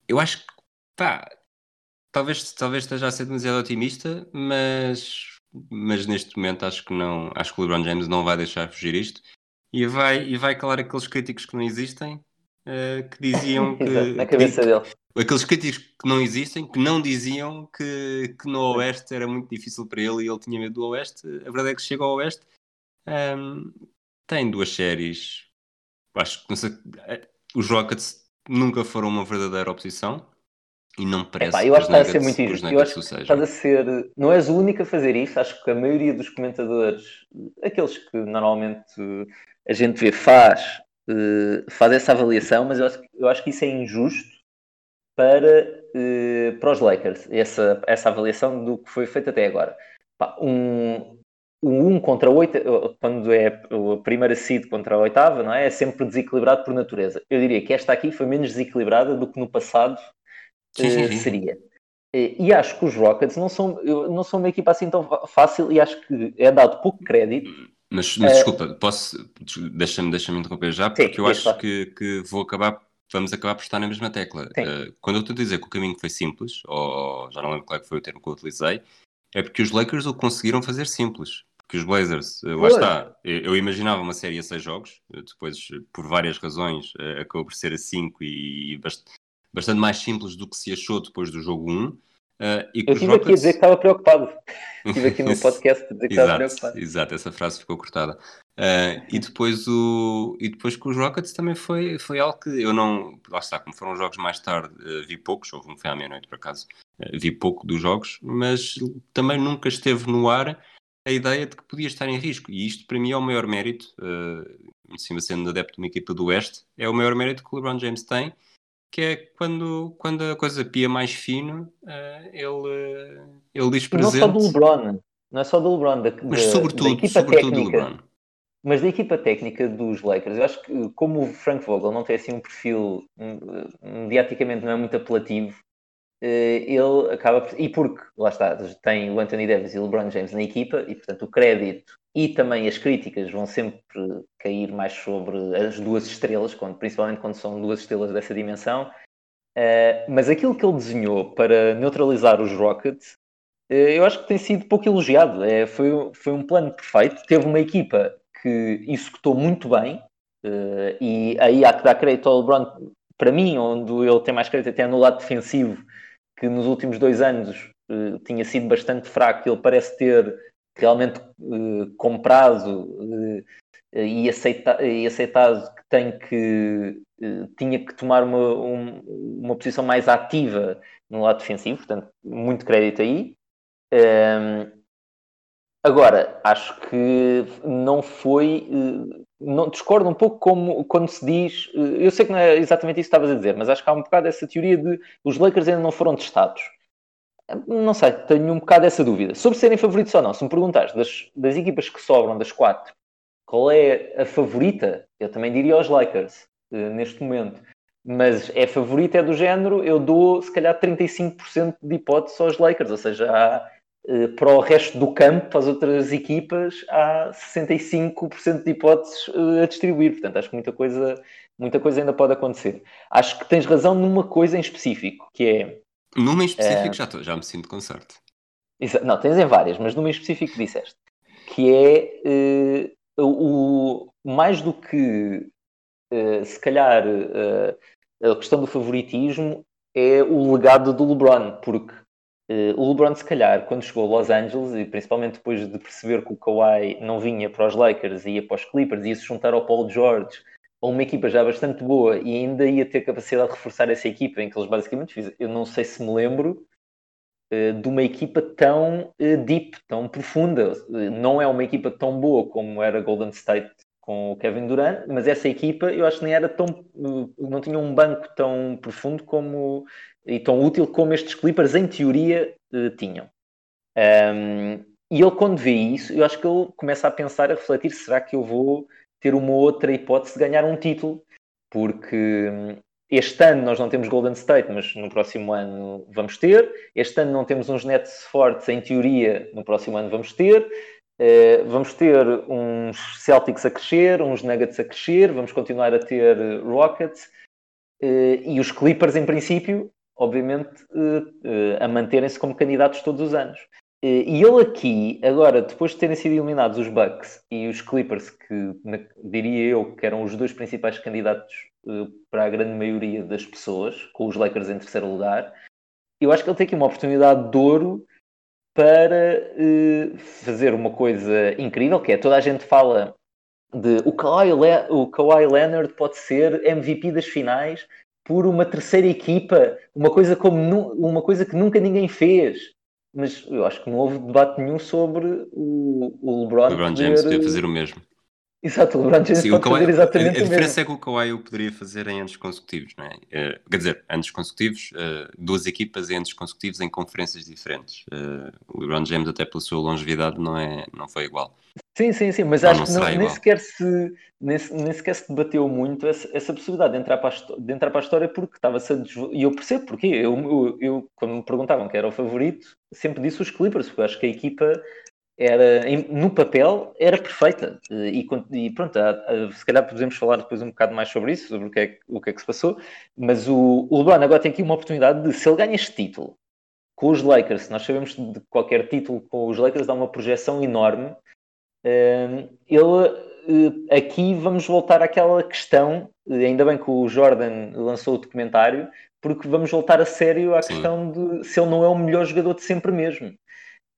eu acho que, pá, talvez, talvez esteja a ser demasiado otimista, mas, mas neste momento acho que não, acho que o LeBron James não vai deixar fugir isto e vai, e vai calar aqueles críticos que não existem, eh, que diziam [LAUGHS] que, Exato, na que- cabeça dele. aqueles críticos que não existem, que não diziam que, que no Oeste era muito difícil para ele e ele tinha medo do Oeste. A verdade é que chega ao Oeste, hum, tem duas séries. Acho que sei, eh, os Rockets nunca foram uma verdadeira oposição e não parece Epá, eu acho que está a ser muito injusto. Eu acho que estás a ser. Não és o único a fazer isto. Acho que a maioria dos comentadores, aqueles que normalmente eh, a gente vê, faz, eh, faz essa avaliação, mas eu acho, eu acho que isso é injusto para, eh, para os Lakers, essa, essa avaliação do que foi feito até agora. Um, o 1 contra 8, quando é a primeira seed contra a oitava, não é? É sempre desequilibrado por natureza. Eu diria que esta aqui foi menos desequilibrada do que no passado Sim, sim, sim. seria. Eh, E acho que os Rockets não são, não são uma equipa assim tão fácil e acho que é dado pouco crédito. Mas, mas Eh, desculpa, posso, deixa-me deixa interromper já, porque eu acho que, que vou acabar, vamos acabar por estar na mesma tecla. Eh, quando eu estou a dizer que o caminho foi simples, ou já não lembro qual é que foi o termo que eu utilizei, é porque os Lakers o conseguiram fazer simples. Porque os Blazers, lá está, eu, imaginava uma série a seis jogos, depois, por várias razões, acabou por ser a cinco e bast- bastante mais simples do que se achou depois do jogo 1. eh, e Eu estive aqui a Rockets- dizer que estava preocupado. [LAUGHS] Estive aqui no podcast a dizer que estava preocupado. exato, essa frase ficou cortada. Ah, e depois o e depois com os Rockets também foi, foi algo que eu não. Lá está, como foram jogos mais tarde, ah, vi poucos, houve um foi à meia-noite por acaso, vi pouco dos jogos, mas também nunca esteve no ar a ideia de que podia estar em risco. E isto para mim é o maior mérito, ah, em cima sendo adepto de uma equipa do Oeste, é o maior mérito que o LeBron James tem, que é quando, quando a coisa pia mais fino, ah, ele, ah, ele diz presente. não só do LeBron, não é só do LeBron, da, Mas da- da sobretudo, equipa sobretudo do técnica. LeBron. Mas da equipa técnica dos Lakers, eu acho que como o Frank Vogel não tem assim um perfil mediaticamente não é muito apelativo, eh, ele acaba por... E porque, lá está, tem o Anthony Davis e o LeBron James na equipa e, portanto, o crédito e também as críticas vão sempre cair mais sobre as duas estrelas, quando, principalmente quando são duas estrelas dessa dimensão. Eh, mas aquilo que ele desenhou para neutralizar os Rockets, eh, eu acho que tem sido pouco elogiado. É, foi, foi um plano perfeito. Teve uma equipa que executou muito bem, eh, e aí há que dar crédito ao LeBron, para mim, onde ele tem mais crédito até no lado defensivo, que nos últimos dois anos tinha sido bastante fraco. Ele parece ter realmente comprado eh, e, aceita, e aceitado que tem que eh, tinha que tomar uma, um- uma posição mais ativa no lado defensivo, portanto, muito crédito aí. Ehm, agora, acho que não foi. Não, discordo um pouco como quando se diz. Eu sei que não é exatamente isso que estavas a dizer, mas acho que há um bocado essa teoria de os Lakers ainda não foram testados. Não sei, tenho um bocado essa dúvida. Sobre serem favoritos ou não, se me perguntares das, das equipas que sobram das quatro, qual é a favorita? Eu também diria os Lakers, eh, neste momento. Mas é favorita, é do género, eu dou se calhar 35% de hipótese aos Lakers, ou seja, há, eh, para o resto do campo, para as outras equipas, há 65% de hipóteses eh, a distribuir. Portanto, acho que muita coisa, muita coisa ainda pode acontecer. Acho que tens razão numa coisa em específico, que é Numa em específico É. já, tô- já me sinto com sorte. Não, tens em várias, mas numa em específico disseste. Que é eh, o, mais do que eh, se calhar eh, a questão do favoritismo é o legado do LeBron, porque o LeBron, se calhar, quando chegou a Los Angeles, e principalmente depois de perceber que o Kawhi não vinha para os Lakers, ia para os Clippers, ia se juntar ao Paul George, a uma equipa já bastante boa, e ainda ia ter capacidade de reforçar essa equipa, em que eles basicamente fizeram, eu não sei se me lembro, eh, de uma equipa tão eh, deep, tão profunda. Eh, Não é uma equipa tão boa como era Golden State com o Kevin Durant, mas essa equipa eu acho que nem era tão. eh, não tinha um banco tão profundo como e tão útil como estes Clippers, em teoria, tinham. Um, e ele, quando vê isso, eu acho que ele começa a pensar, a refletir: será que eu vou ter uma outra hipótese de ganhar um título, porque hum, este ano nós não temos Golden State, mas no próximo ano vamos ter. Este ano não temos uns Nets fortes, em teoria, no próximo ano vamos ter. Uh, vamos ter uns Celtics a crescer, uns Nuggets a crescer, vamos continuar a ter Rockets uh, e os Clippers, em princípio, obviamente, uh, a manterem-se como candidatos todos os anos. E ele aqui, agora, depois de terem sido eliminados os Bucks e os Clippers, que na, diria eu que eram os dois principais candidatos uh, para a grande maioria das pessoas, com os Lakers em terceiro lugar, eu acho que ele tem aqui uma oportunidade de ouro para uh, fazer uma coisa incrível, que é toda a gente fala de o Kawhi, Le o Kawhi Leonard pode ser MVP das finais por uma terceira equipa, uma coisa como uma coisa que nunca ninguém fez mas eu acho que não houve debate nenhum sobre o, o LeBron. LeBron James poder fazer o mesmo. Exato, o LeBron James Sim, pode Kawhi, fazer exatamente a, a diferença é que o Kawhi o poderia fazer em anos consecutivos, não é? Uh, quer dizer, anos consecutivos, uh, duas equipas em anos consecutivos em conferências diferentes. Uh, o LeBron James, até pela sua longevidade, não, é, não foi igual. Sim, sim, sim, mas não, acho não que não, nem, sequer se, nem, nem, sequer se debateu muito essa, essa possibilidade de entrar, para a, de entrar para a história porque estava-se a E eu percebo porque. Eu, eu, eu, quando me perguntavam quem era o favorito, sempre disse os Clippers, porque eu acho que a equipa era, no papel, era perfeita. E, e pronto, se calhar podemos falar depois um bocado mais sobre isso, sobre o que é, o que, é que se passou. Mas o, o LeBron agora tem aqui uma oportunidade de, se ele ganha este título com os Lakers, nós sabemos de qualquer título com os Lakers dá uma projeção enorme ele eh, aqui vamos voltar àquela questão, eh, ainda bem que o Jordan lançou o documentário, porque vamos voltar a sério à Sim. questão de se ele não é o melhor jogador de sempre mesmo.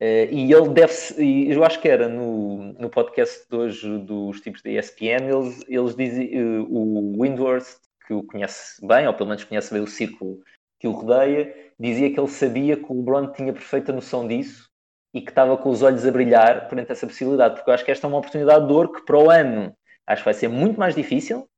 Uh, e ele deve e eu acho que era no, no podcast de hoje dos tipos da ESPN, eles, eles dizem uh, o Windworth, que o conhece bem, ou pelo menos conhece bem o círculo que o rodeia, dizia que ele sabia que o LeBron tinha perfeita noção disso e que estava com os olhos a brilhar perante essa possibilidade, porque eu acho que esta é uma oportunidade de ouro que para o ano acho que vai ser muito mais difícil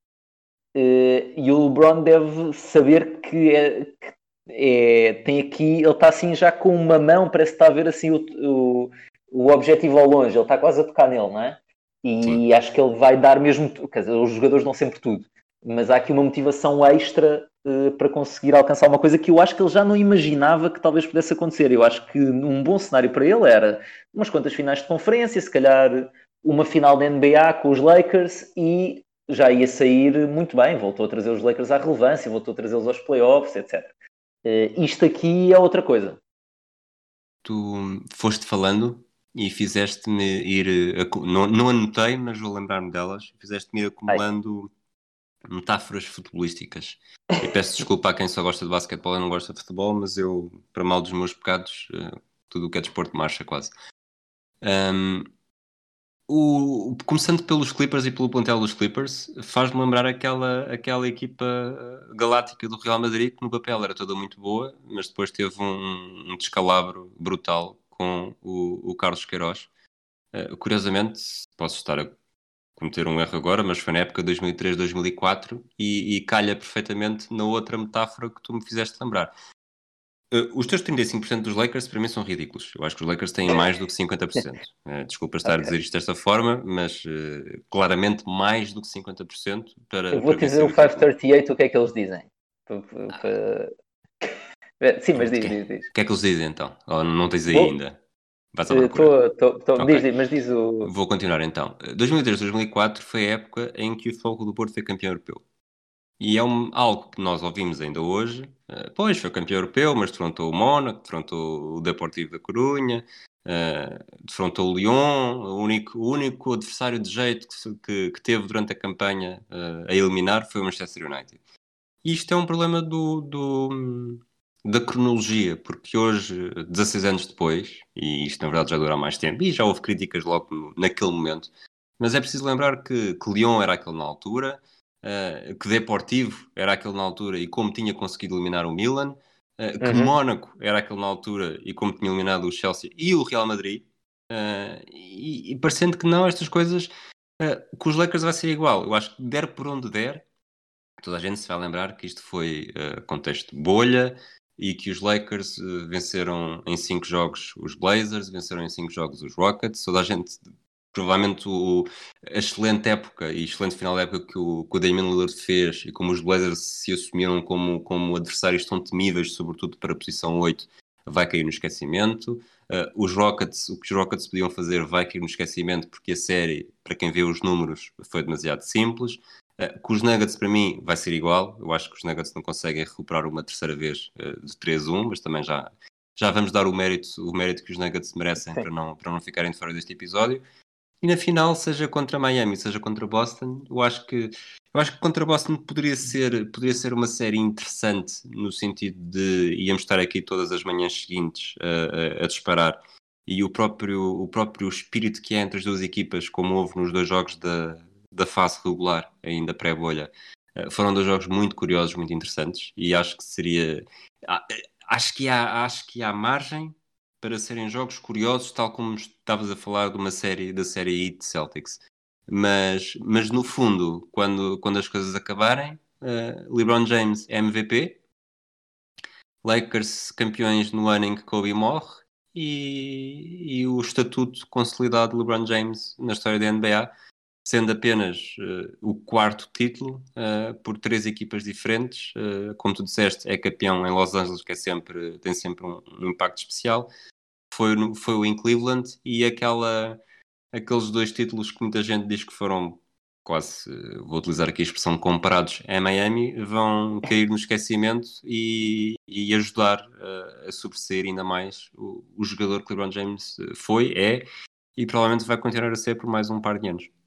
eh, e o LeBron deve saber que, é, que é, tem aqui, ele está assim já com uma mão, parece que está a ver assim o, o, o objetivo ao longe, ele está quase a tocar nele, não é? E Sim. acho que ele vai dar mesmo, quer dizer, os jogadores dão sempre tudo, mas há aqui uma motivação extra uh, para conseguir alcançar uma coisa que eu acho que ele já não imaginava que talvez pudesse acontecer. Eu acho que um bom cenário para ele era umas quantas finais de conferência, se calhar uma final da NBA com os Lakers e já ia sair muito bem. Voltou a trazer os Lakers à relevância, voltou a trazê-los aos playoffs, etc. Uh, eh, isto aqui é outra coisa. Tu foste falando e fizeste-me ir. Não, não anotei, mas vou lembrar-me delas. Fizeste-me ir acumulando Ai metáforas futebolísticas. E peço desculpa a quem só gosta de basquetebol e não gosta de futebol, mas eu, para mal dos meus pecados, eh, tudo o que é desporto marcha quase. Um, o, começando pelos Clippers e pelo plantel dos Clippers, faz-me lembrar aquela, aquela equipa eh, galáctica do Real Madrid que no papel era toda muito boa, mas depois teve um, um descalabro brutal com o, o Carlos Queiroz. Uh, curiosamente, posso estar a cometer um erro agora, mas foi na época de 2003, 2004 e, e calha perfeitamente na outra metáfora que tu me fizeste lembrar. Uh, os teus 35% dos Lakers para mim são ridículos. Eu acho que os Lakers têm mais do que 50%. Uh, [LAUGHS] eh, desculpa estar okay. a dizer isto desta forma, mas uh, claramente mais do que 50% para. Eu vou para dizer o 538 o que é que eles dizem. [LAUGHS] Sim, mas diz, diz, diz. O que é que eles dizem então? Ou não tens aí vou... ainda? Tô, tô, tô, okay. diz, mas diz o. Vou continuar então. 2003-2004 foi a época em que o Fogo do Porto foi campeão europeu. E é um, algo que nós ouvimos ainda hoje. Uh, pois, foi campeão europeu, mas defrontou o Mónaco, defrontou o Deportivo da Corunha, uh, defrontou o Lyon, o único, o único adversário de jeito que, que, que teve durante a campanha uh, a eliminar foi o Manchester United. Isto é um problema do, do, da cronologia, porque hoje, 16 anos depois, e isto na verdade já dura mais tempo, e já houve críticas logo naquele momento, mas é preciso lembrar que, que Lyon era aquele na altura, uh, que Deportivo era aquele na altura e como tinha conseguido eliminar o Milan, uh, que uhum. Mónaco era aquele na altura e como tinha eliminado o Chelsea e o Real Madrid, uh, e, e, parecendo que não, estas coisas, com os Lakers vai ser igual. Eu acho que der por onde der, toda a gente se vai lembrar que isto foi contexto bolha, e que os Lakers venceram em cinco jogos os Blazers, venceram em cinco jogos os Rockets. Toda a gente provavelmente o, a excelente época e excelente final da época que o, que o Damian Lillard fez e como os Blazers se assumiram como, como adversários tão temíveis, sobretudo para a posição 8, vai cair no esquecimento. Uh, os Rockets, o que os Rockets podiam fazer vai cair no esquecimento porque a série, para quem vê os números, foi demasiado simples. Uh, com os Nuggets, para mim, vai ser igual. Eu acho que os Nuggets não conseguem recuperar uma terceira vez uh, de 3-1, mas também já, já vamos dar o mérito, o mérito que os Nuggets merecem para não, para não ficarem de fora deste episódio. E na final, seja contra Miami, seja contra Boston, eu acho que eu acho que contra Boston poderia ser, poderia ser uma série interessante no sentido de íamos estar aqui todas as manhãs seguintes a, a, a disparar e o próprio, o próprio espírito que há entre as duas equipas, como houve nos dois jogos da, da fase regular, ainda pré-bolha, eh, foram dois jogos muito curiosos, muito interessantes e acho que seria. Acho que há, acho que há margem para serem jogos curiosos, tal como estavas a falar de uma série da série Heat Celtics. Mas, mas no fundo, quando, quando as coisas acabarem, uh, LeBron James é MVP, Lakers campeões no ano em que Kobe morre e, e o estatuto consolidado de LeBron James na história da NBA, sendo apenas uh, o quarto título uh, por três equipas diferentes. Uh, como tu disseste, é campeão em Los Angeles, que é sempre, tem sempre um, um impacto especial. Foi, foi o em Cleveland e aquela, aqueles dois títulos que muita gente diz que foram quase, vou utilizar aqui a expressão, comparados em Miami, vão cair no esquecimento e, e ajudar a sobressair ainda mais o, o jogador que LeBron James foi, é e provavelmente vai continuar a ser por mais um par de anos.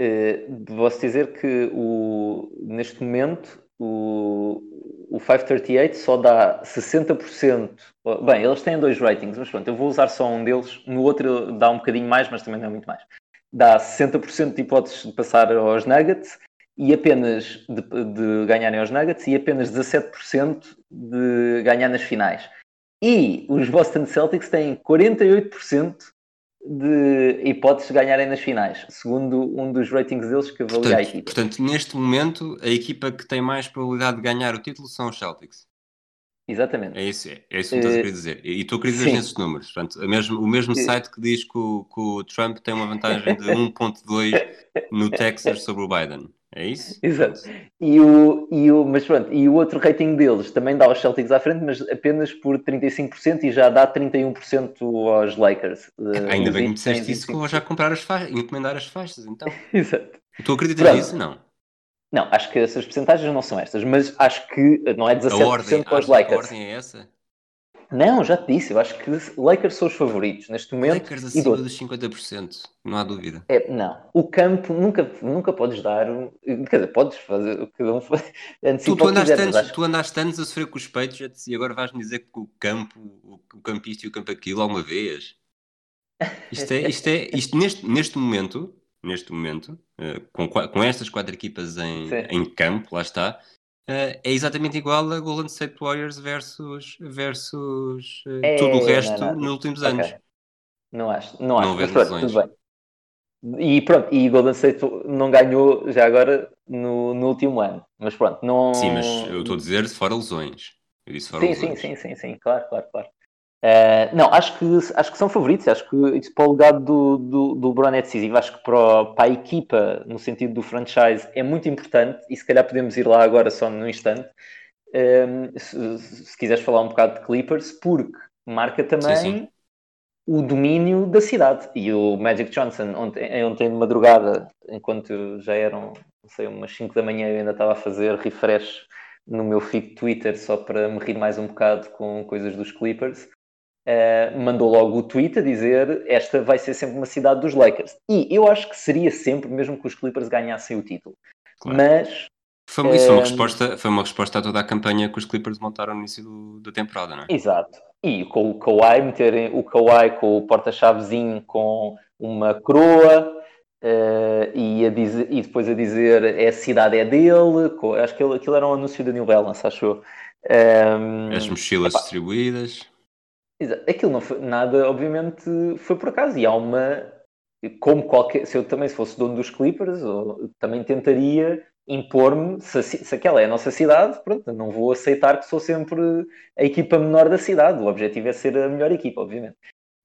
Uh, posso dizer que o, neste momento o, o 538 só dá 60%. Bem, eles têm dois ratings, mas pronto, eu vou usar só um deles. No outro dá um bocadinho mais, mas também não é muito mais. Dá 60% de hipóteses de passar aos Nuggets e apenas de, de ganharem aos Nuggets e apenas 17% de ganhar nas finais. E os Boston Celtics têm 48% de hipóteses de ganharem nas finais, segundo um dos ratings deles que avalia portanto, a equipa. Portanto, neste momento, a equipa que tem mais probabilidade de ganhar o título são os Celtics. Exatamente. É isso, é, é isso que estás a querer dizer. E tu dizer nesses números. Portanto, o mesmo, o mesmo site que diz que o, que o Trump tem uma vantagem de [LAUGHS] 1.2 no Texas sobre o Biden. É isso? Exato. E o, e o, mas pronto, e o outro rating deles também dá aos Celtics à frente, mas apenas por 35% e já dá 31% aos Lakers. É, ainda bem que me disseste isso que eu vou já comprar as faixas, encomendar as faixas, então. [LAUGHS] Exato. Tu acreditas nisso? Não. Não, acho que essas porcentagens não são estas, mas acho que não é 17% a ordem, para os Lakers. A ordem é essa? Não, já te disse, eu acho que Lakers são os favoritos neste momento. Lakers acima dos 50%, não há dúvida. É, não, o campo nunca, nunca podes dar, quer dizer, podes fazer, cada um tu, tu, andaste quiser, anos, tu andaste anos a sofrer com os peitos e agora vais-me dizer que o campo, o, o campista e o campo aquilo alguma vez? Isto é, isto é, isto neste, neste momento, neste momento, uh, com, com estas quatro equipas em, em campo, lá está, é exatamente igual a Golden State Warriors versus, versus uh, é, tudo o resto não, não. nos últimos okay. anos. Não acho, não acho, não mas pronto, tudo bem. E pronto, e Golden State não ganhou já agora no, no último ano, mas pronto, não. Sim, mas eu estou a dizer fora lesões. Eu disse fora sim, lesões. sim, sim, sim, sim, claro, claro, claro. Uh, não, acho que, acho que são favoritos. Acho que isso para o legado do, do, do LeBron é decisivo. Acho que para, para, a equipa, no sentido do franchise, é muito importante. E se calhar podemos ir lá agora só no instante. Uh, se, se, quiseres falar um bocado de Clippers, porque marca também sim, sim. o domínio da cidade. E o Magic Johnson, ontem, ontem de madrugada, enquanto já eram, não sei, umas 5 da manhã, eu ainda estava a fazer refresh no meu feed Twitter só para me rir mais um bocado com coisas dos Clippers uh, mandou logo o tweet a dizer esta vai ser sempre uma cidade dos Lakers. E eu acho que seria sempre, mesmo que os Clippers ganhassem o título. Claro. Mas foi, isso foi, uma eh, resposta, foi uma resposta a toda a campanha que os Clippers montaram no início do, da temporada, não é? Exato. E com o Kawhi, meterem o Kawhi com o porta-chavezinho com uma coroa uh, e, dizer, e, depois a dizer é a cidade é dele. Com, acho que aquilo era um anúncio da New Balance, achou? Um, As mochilas epá, distribuídas. Aquilo não foi nada, obviamente, foi por acaso. E há uma. Como qualquer. Se eu também se fosse dono dos Clippers, eu, também tentaria impor-me. Se, se aquela é a nossa cidade, pronto, não vou aceitar que sou sempre a equipa menor da cidade. O objetivo é ser a melhor equipa, obviamente.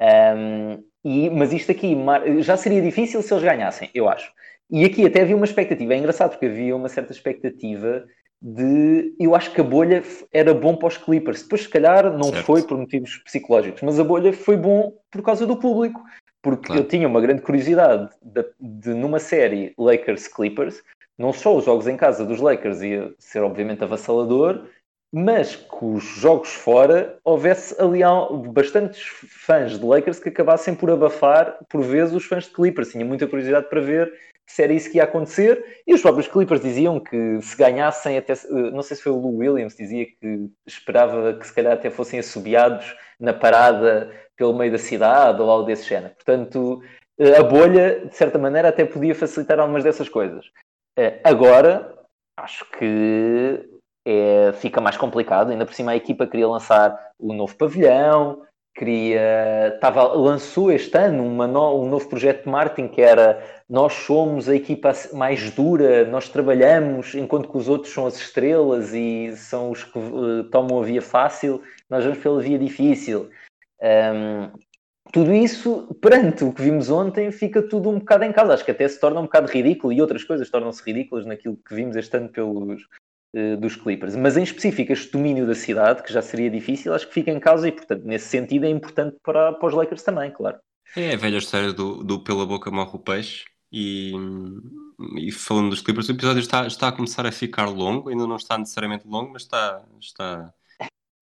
Um, E, mas isto aqui já seria difícil se eles ganhassem, eu acho. E aqui até havia uma expectativa, é engraçado porque havia uma certa expectativa de. Eu acho que a bolha era bom para os Clippers. Depois, se calhar, não certo. foi por motivos psicológicos, mas a bolha foi bom por causa do público. Porque claro. eu tinha uma grande curiosidade de, de, numa série Lakers Clippers, não só os jogos em casa dos Lakers ia ser obviamente avassalador, mas que os jogos fora houvesse ali bastantes fãs de Lakers que acabassem por abafar, por vezes, os fãs de Clippers. Tinha muita curiosidade para ver se era isso que ia acontecer. E os próprios Clippers diziam que se ganhassem, até eh, não sei se foi o Lou Williams, dizia que esperava que se calhar até fossem assobiados na parada pelo meio da cidade ou algo desse género. Portanto, eh, a bolha, de certa maneira, até podia facilitar algumas dessas coisas. Eh, agora, acho que é, fica mais complicado. Ainda por cima, a equipa queria lançar o novo pavilhão, queria, estava, lançou este ano no, um novo projeto de marketing que era nós somos a equipa mais dura, nós trabalhamos enquanto que os outros são as estrelas e são os que uh, tomam a via fácil, nós vamos pela via difícil. Um, tudo isso, perante o que vimos ontem, fica tudo um bocado em casa. Acho que até se torna um bocado ridículo e outras coisas tornam-se ridículas naquilo que vimos este ano pelos, uh, dos Clippers. Mas em específico, este domínio da cidade, que já seria difícil, acho que fica em casa e, portanto, nesse sentido é importante para, para os Lakers também, claro. É a velha história do, do pela boca morre o peixe. E, e, falando dos Clippers, o episódio está, está a começar a ficar longo, ainda não está necessariamente longo, mas está, está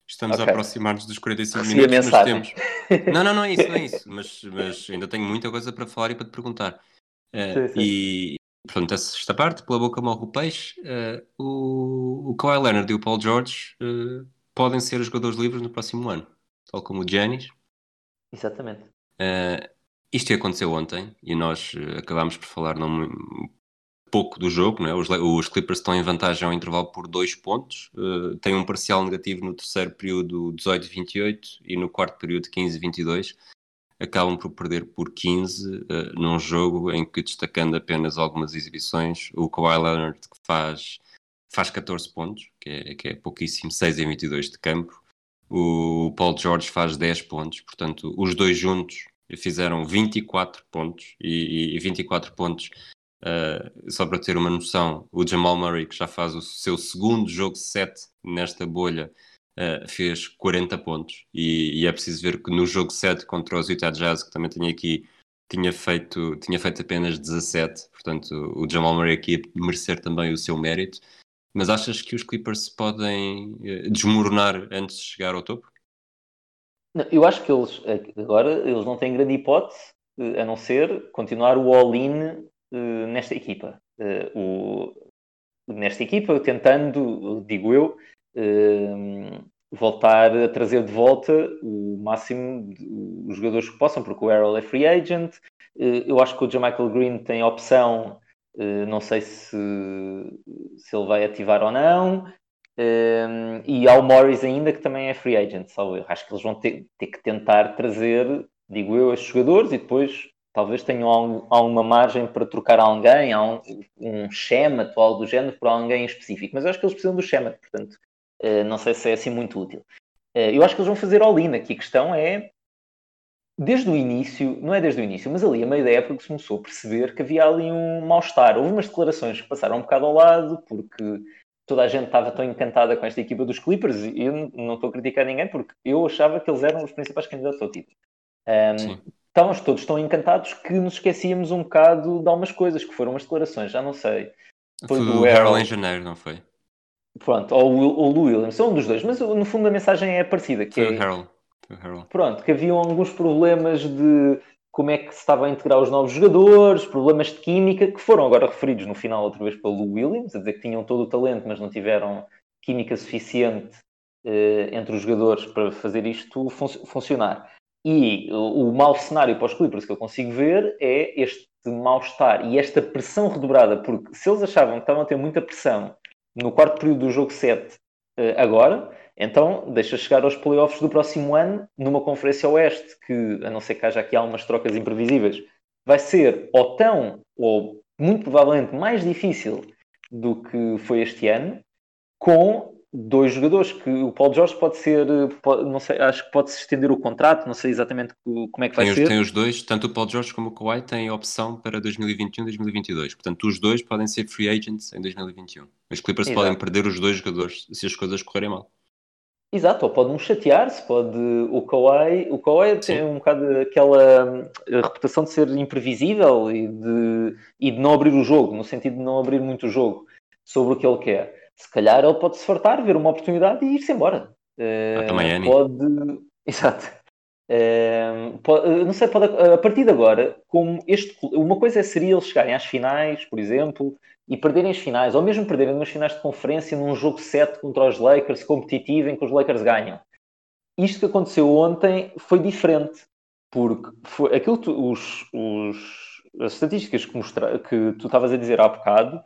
estamos okay. a aproximar-nos dos 45 Recebi minutos, mas temos. Não, não, não é isso, não é isso, mas, mas ainda tenho muita coisa para falar e para te perguntar. Uh, sim, sim. E portanto, esta parte, pela boca morre o peixe, uh, o, o Kawhi Leonard e o Paul George uh, podem ser os jogadores livres no próximo ano, tal como o Giannis. Exatamente. Uh, isto aconteceu ontem e nós acabámos por falar num, pouco do jogo. Não é? os, os, Clippers estão em vantagem ao intervalo por dois pontos. Uh, tem um parcial negativo no terceiro período 18-28 e no quarto período 15-22. Acabam por perder por 15 uh, num jogo em que, destacando apenas algumas exibições, o Kawhi Leonard faz, faz 14 pontos, que é, que é pouquíssimo, 6 em 22 de campo. O Paul George faz 10 pontos, portanto, os dois juntos fizeram 24 pontos e, e 24 pontos. Uh, só para ter uma noção, o Jamal Murray, que já faz o seu segundo jogo 7 nesta bolha, uh, fez 40 pontos. E, e, é preciso ver que no jogo 7 contra os Utah Jazz, que também tinha aqui, tinha feito, tinha feito apenas 17. Portanto, o Jamal Murray aqui merecer também o seu mérito. Mas achas que os Clippers podem uh, desmoronar antes de chegar ao topo? Eu acho que eles agora eles não têm grande hipótese a não ser continuar o all-in uh, nesta equipa. Uh, o, nesta equipa, tentando, digo eu, voltar a trazer de volta o máximo os jogadores que possam, porque o Errol é free agent. eu acho que o Jamichael Green tem opção, não sei se, se ele vai ativar ou não. Um, e ao Morris ainda, que também é free agent, só eu. Acho que eles vão ter, ter que tentar trazer, digo eu, estes jogadores e depois talvez tenham alguma margem para trocar alguém, há um, um schema algo do género por alguém específico. Mas eu acho que eles precisam do schema, portanto, não sei se é assim muito útil. Uh, eu acho que eles vão fazer all-in. Aqui a questão é, desde o início, não é desde o início, mas ali a meio da época que se começou a perceber que havia ali um mal-estar. Houve umas declarações que passaram um bocado ao lado, porque toda a gente estava tão encantada com esta equipa dos Clippers e eu não estou a criticar ninguém porque eu achava que eles eram os principais candidatos ao título. Um, estávamos todos tão encantados que nos esquecíamos um bocado de algumas coisas que foram as declarações, já não sei. Foi, foi do Harold em janeiro, não foi? Pronto, ou o Lou Williams, são um dos dois, mas no fundo a mensagem é parecida. Que é. Harold. Pronto, que haviam alguns problemas de como é que se estava a integrar os novos jogadores, problemas de química, que foram agora referidos no final outra vez pelo Williams, a dizer que tinham todo o talento, mas não tiveram química suficiente eh, entre os jogadores para fazer isto fun funcionar. E o, o mau cenário para os Clippers que eu consigo ver é este mal-estar e esta pressão redobrada, porque se eles achavam que estavam a ter muita pressão no quarto período do jogo 7 eh, agora, então, deixa chegar aos playoffs do próximo ano, numa Conferência Oeste, que, a não ser que haja aqui algumas trocas imprevisíveis, vai ser ou tão, ou muito provavelmente mais difícil do que foi este ano, com dois jogadores que o Paulo Jorge pode ser, pode, não sei, acho que pode se estender o contrato, não sei exatamente como é que vai tem, ser. Tem os dois, tanto o Paulo Jorge como o Kawhi têm opção para 2021 e 2022. Portanto, os dois podem ser free agents em 2021. Os Clippers Exato. podem perder os dois jogadores se as coisas correrem mal. Exato, ou pode um chatear-se, pode o Kawhi, o Kawhi tem um bocado aquela reputação de ser imprevisível e de, e de não abrir o jogo, no sentido de não abrir muito o jogo sobre o que ele quer. Se calhar ele pode se fartar, ver uma oportunidade e ir-se embora. Uh, também Pode. [LAUGHS] Exato. Uh, pode, não sei, pode, a partir de agora, como este, uma coisa seria eles chegarem às finais, por exemplo, e perderem as finais, ou mesmo perderem umas finais de conferência num jogo 7 contra os Lakers, competitivo, em que os Lakers ganham. Isto que aconteceu ontem foi diferente, porque foi aquilo que os, os, as estatísticas que, mostra, que tu estavas a dizer há bocado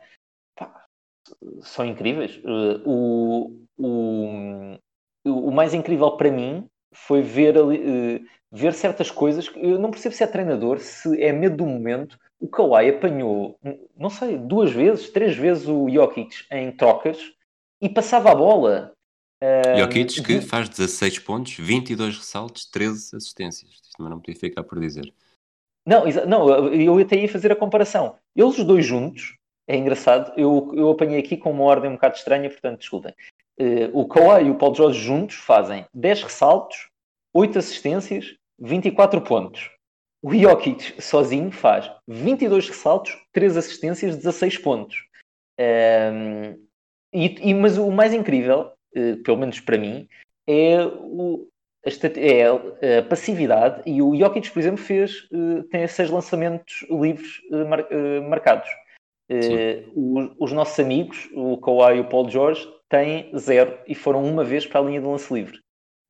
são incríveis. Uh, o, o, o mais incrível para mim foi ver, uh, ver certas coisas. Eu não percebo se é treinador, se é medo do momento, o Kawhi apanhou, não sei, duas vezes, três vezes o Jokic em trocas e passava a bola. Uh, Jokic que faz 16 pontos, 22 ressaltos, 13 assistências. Isto não podia ficar por dizer. Não, não, eu até ia fazer a comparação. Eles dois juntos, é engraçado, eu, eu apanhei aqui com uma ordem um bocado estranha, portanto, desculpem. Uh, o Kawhi e o Paul George juntos fazem 10 ressaltos, 8 assistências, 24 pontos. O Jokic sozinho faz 22 ressaltos, 3 assistências, 16 pontos. Um, e, e, mas o mais incrível, uh, pelo menos para mim, é, o, a, é, a, passividade. E o Jokic, por exemplo, fez, uh, tem 6 lançamentos livres uh, mar, marcados. Os, os, nossos amigos, o Kawhi e o Paul George, têm zero e foram uma vez para a linha de lance livre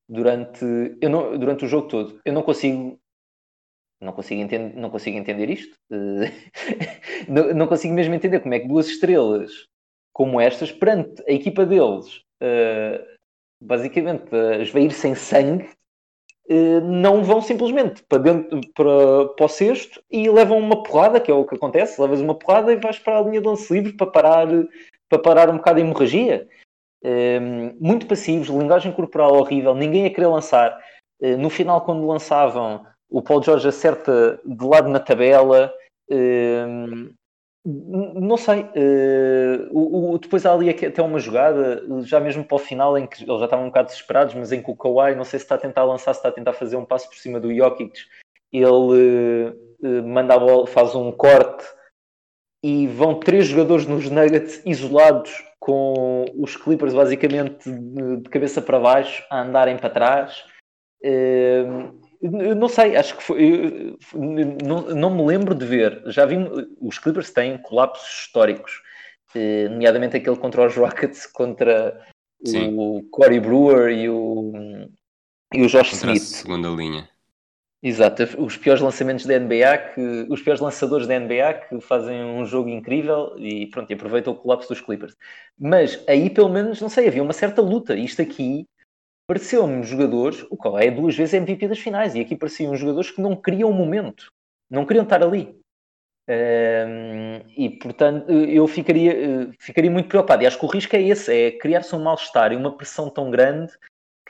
durante, eu não, durante o jogo todo. Eu não consigo não consigo, entender, não consigo entender isto. [LAUGHS] não, não, consigo mesmo entender como é que duas estrelas como estas, perante a equipa deles, uh, basicamente a esvair sem sangue, não vão simplesmente para, dentro, para, para o cesto e levam uma porrada, que é o que acontece, levas uma porrada e vais para a linha de lance livre para parar, para parar um bocado a hemorragia. Uh, muito passivos, linguagem corporal horrível, ninguém a querer lançar. no final, quando lançavam, o Paul George acerta de lado na tabela. Uh, não sei. Uh, o, o, depois há ali até uma jogada, já mesmo para o final, em que eles já estavam um bocado desesperados, mas em que o Kawhi, não sei se está a tentar lançar, se está a tentar fazer um passo por cima do Jokic, ele uh, manda a bola, faz um corte e vão três jogadores nos Nuggets isolados com os Clippers basicamente de, cabeça para baixo a andarem para trás. Uh, eu não sei, acho que foi. Não, não me lembro de ver. Já vi. Os Clippers têm colapsos históricos, eh, nomeadamente aquele contra os Rockets, contra Sim. o Corey Brewer e o, e o Josh contra Smith. segunda linha. Exato, os piores lançamentos da NBA, que, os piores lançadores da NBA que fazem um jogo incrível e pronto, e aproveitam o colapso dos Clippers. Mas aí pelo menos, não sei, havia uma certa luta. Isto aqui pareceu-me jogadores, o qual é duas vezes MVP das finais, e aqui pareciam jogadores que não queriam o momento, não queriam estar ali. Um, e portanto eu ficaria, ficaria muito preocupado. E acho que o risco é esse: é criar-se um mal-estar e uma pressão tão grande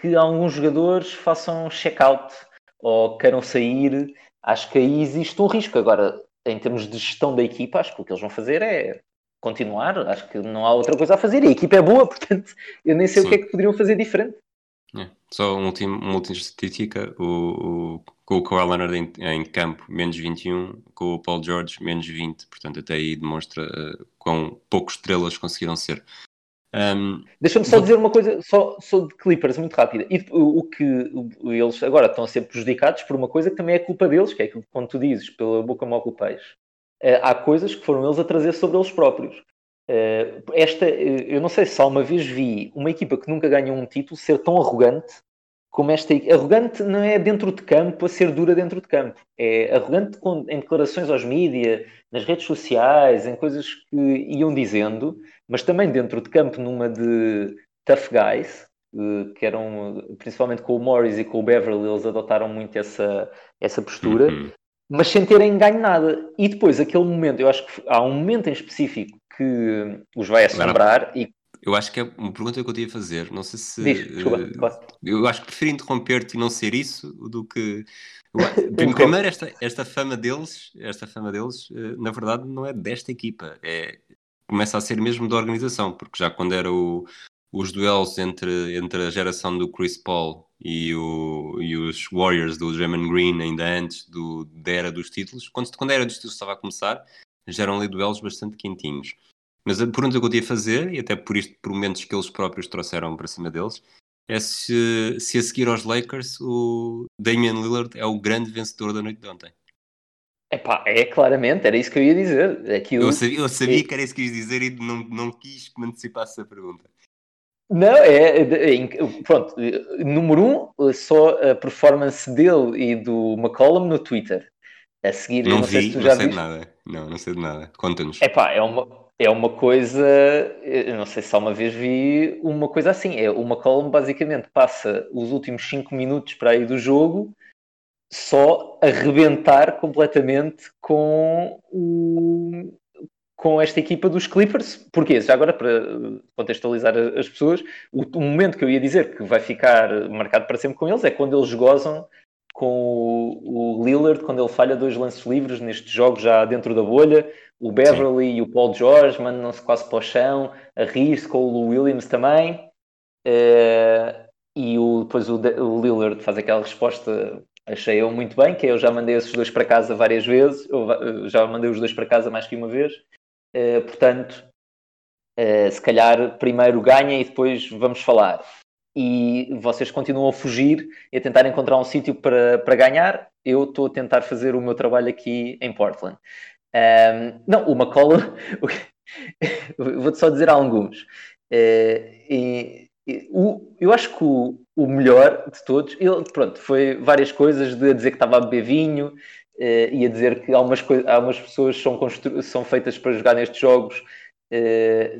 que alguns jogadores façam check-out ou queiram sair. Acho que aí existe um risco. Agora, em termos de gestão da equipa, acho que o que eles vão fazer é continuar. Acho que não há outra coisa a fazer. E a equipa é boa, [LAUGHS] portanto, eu nem sei Sim. o que é que poderiam fazer diferente. É. Só um último, uma última estatística: o, o, com o Kawhi Leonard em, em, campo, menos 21, com o Paul George, menos 20. Portanto, até aí demonstra uh, quão poucos estrelas conseguiram ser. Um, Deixa-me só dizer uma coisa só, só de Clippers, muito rápida. E o, o que eles agora estão a ser prejudicados por uma coisa que também é culpa deles, que é que quando tu dizes pela boca mal o peixe, uh, há coisas que foram eles a trazer sobre eles próprios. Uh, esta, eu não sei se alguma vez vi uma equipa que nunca ganhou um título ser tão arrogante como esta. Arrogante não é dentro de campo a ser dura dentro de campo. É arrogante em declarações aos mídias, nas redes sociais, em coisas que iam dizendo, mas também dentro de campo numa de tough guys, uh, que eram principalmente com o Morris e com o Beverly, eles adotaram muito essa, essa postura. Uhum mas sem terem ganho nada. E depois, aquele momento, eu acho que há um momento em específico que os vai assombrar e Eu acho que é uma pergunta que eu te ia fazer. Não sei se. Diz, desculpa, eh. Eu acho que prefiro interromper-te e não ser isso do que. [LAUGHS] Primeiro, esta, esta fama deles, esta fama deles, eh, na verdade, não é desta equipa. É, começa a ser mesmo da organização, porque já quando era o- os duelos entre, entre a geração do Chris Paul e, o, e os Warriors do Draymond Green, ainda antes do, da era dos títulos, quando, quando a era dos títulos estava a começar, já eram ali duelos bastante quentinhos. Mas a pergunta que eu te ia fazer, e até por isto, por momentos que eles próprios trouxeram para cima deles, é se, se a seguir aos Lakers o Damian Lillard é o grande vencedor da noite de ontem. Epá, é claramente, era isso que eu ia dizer. Aquilo... Eu sabia, eu sabia que era isso que quis dizer e não, não quis que me antecipasse a pergunta. Não, é, é- é- pronto, número um, só a performance dele e do McCollum no Twitter. A seguir, Não, não sei vi, se tu não já sei de nada. Não, não sei de nada. Conta-nos. Epá, é uma, é uma coisa, eu não sei se alguma vez vi uma coisa assim, é o McCollum basicamente passa os últimos 5 minutos para aí do jogo só a rebentar completamente com o, com esta equipa dos Clippers. Porquê? Já agora, para contextualizar as pessoas, o, o momento que eu ia dizer que vai ficar marcado para sempre com eles é quando eles gozam com o, o Lillard, quando ele falha dois lances livres nestes jogos já dentro da bolha. O Beverly e o Paul George mandam-se quase para o chão, a rir-se com o Lou Williams também. Eh, e o, depois o, o Lillard faz aquela resposta, achei eu muito bem, que é, eu já mandei esses dois para casa várias vezes, eu já mandei os dois para casa mais que uma vez. Eh, portanto, eh, se calhar primeiro ganha e depois vamos falar. E vocês continuam a fugir e a tentar encontrar um sítio para, para ganhar. Eu estou a tentar fazer o meu trabalho aqui em Portland. Ahm, não, o McCollum, [LAUGHS] [LAUGHS] vou-te só dizer alguns. Eh, e- e o- eu acho que o, o melhor de todos, ele, pronto, foi várias coisas de dizer que estava a beber vinho eh, e a dizer que algumas, algumas pessoas são, são feitas para jogar nestes jogos, eh,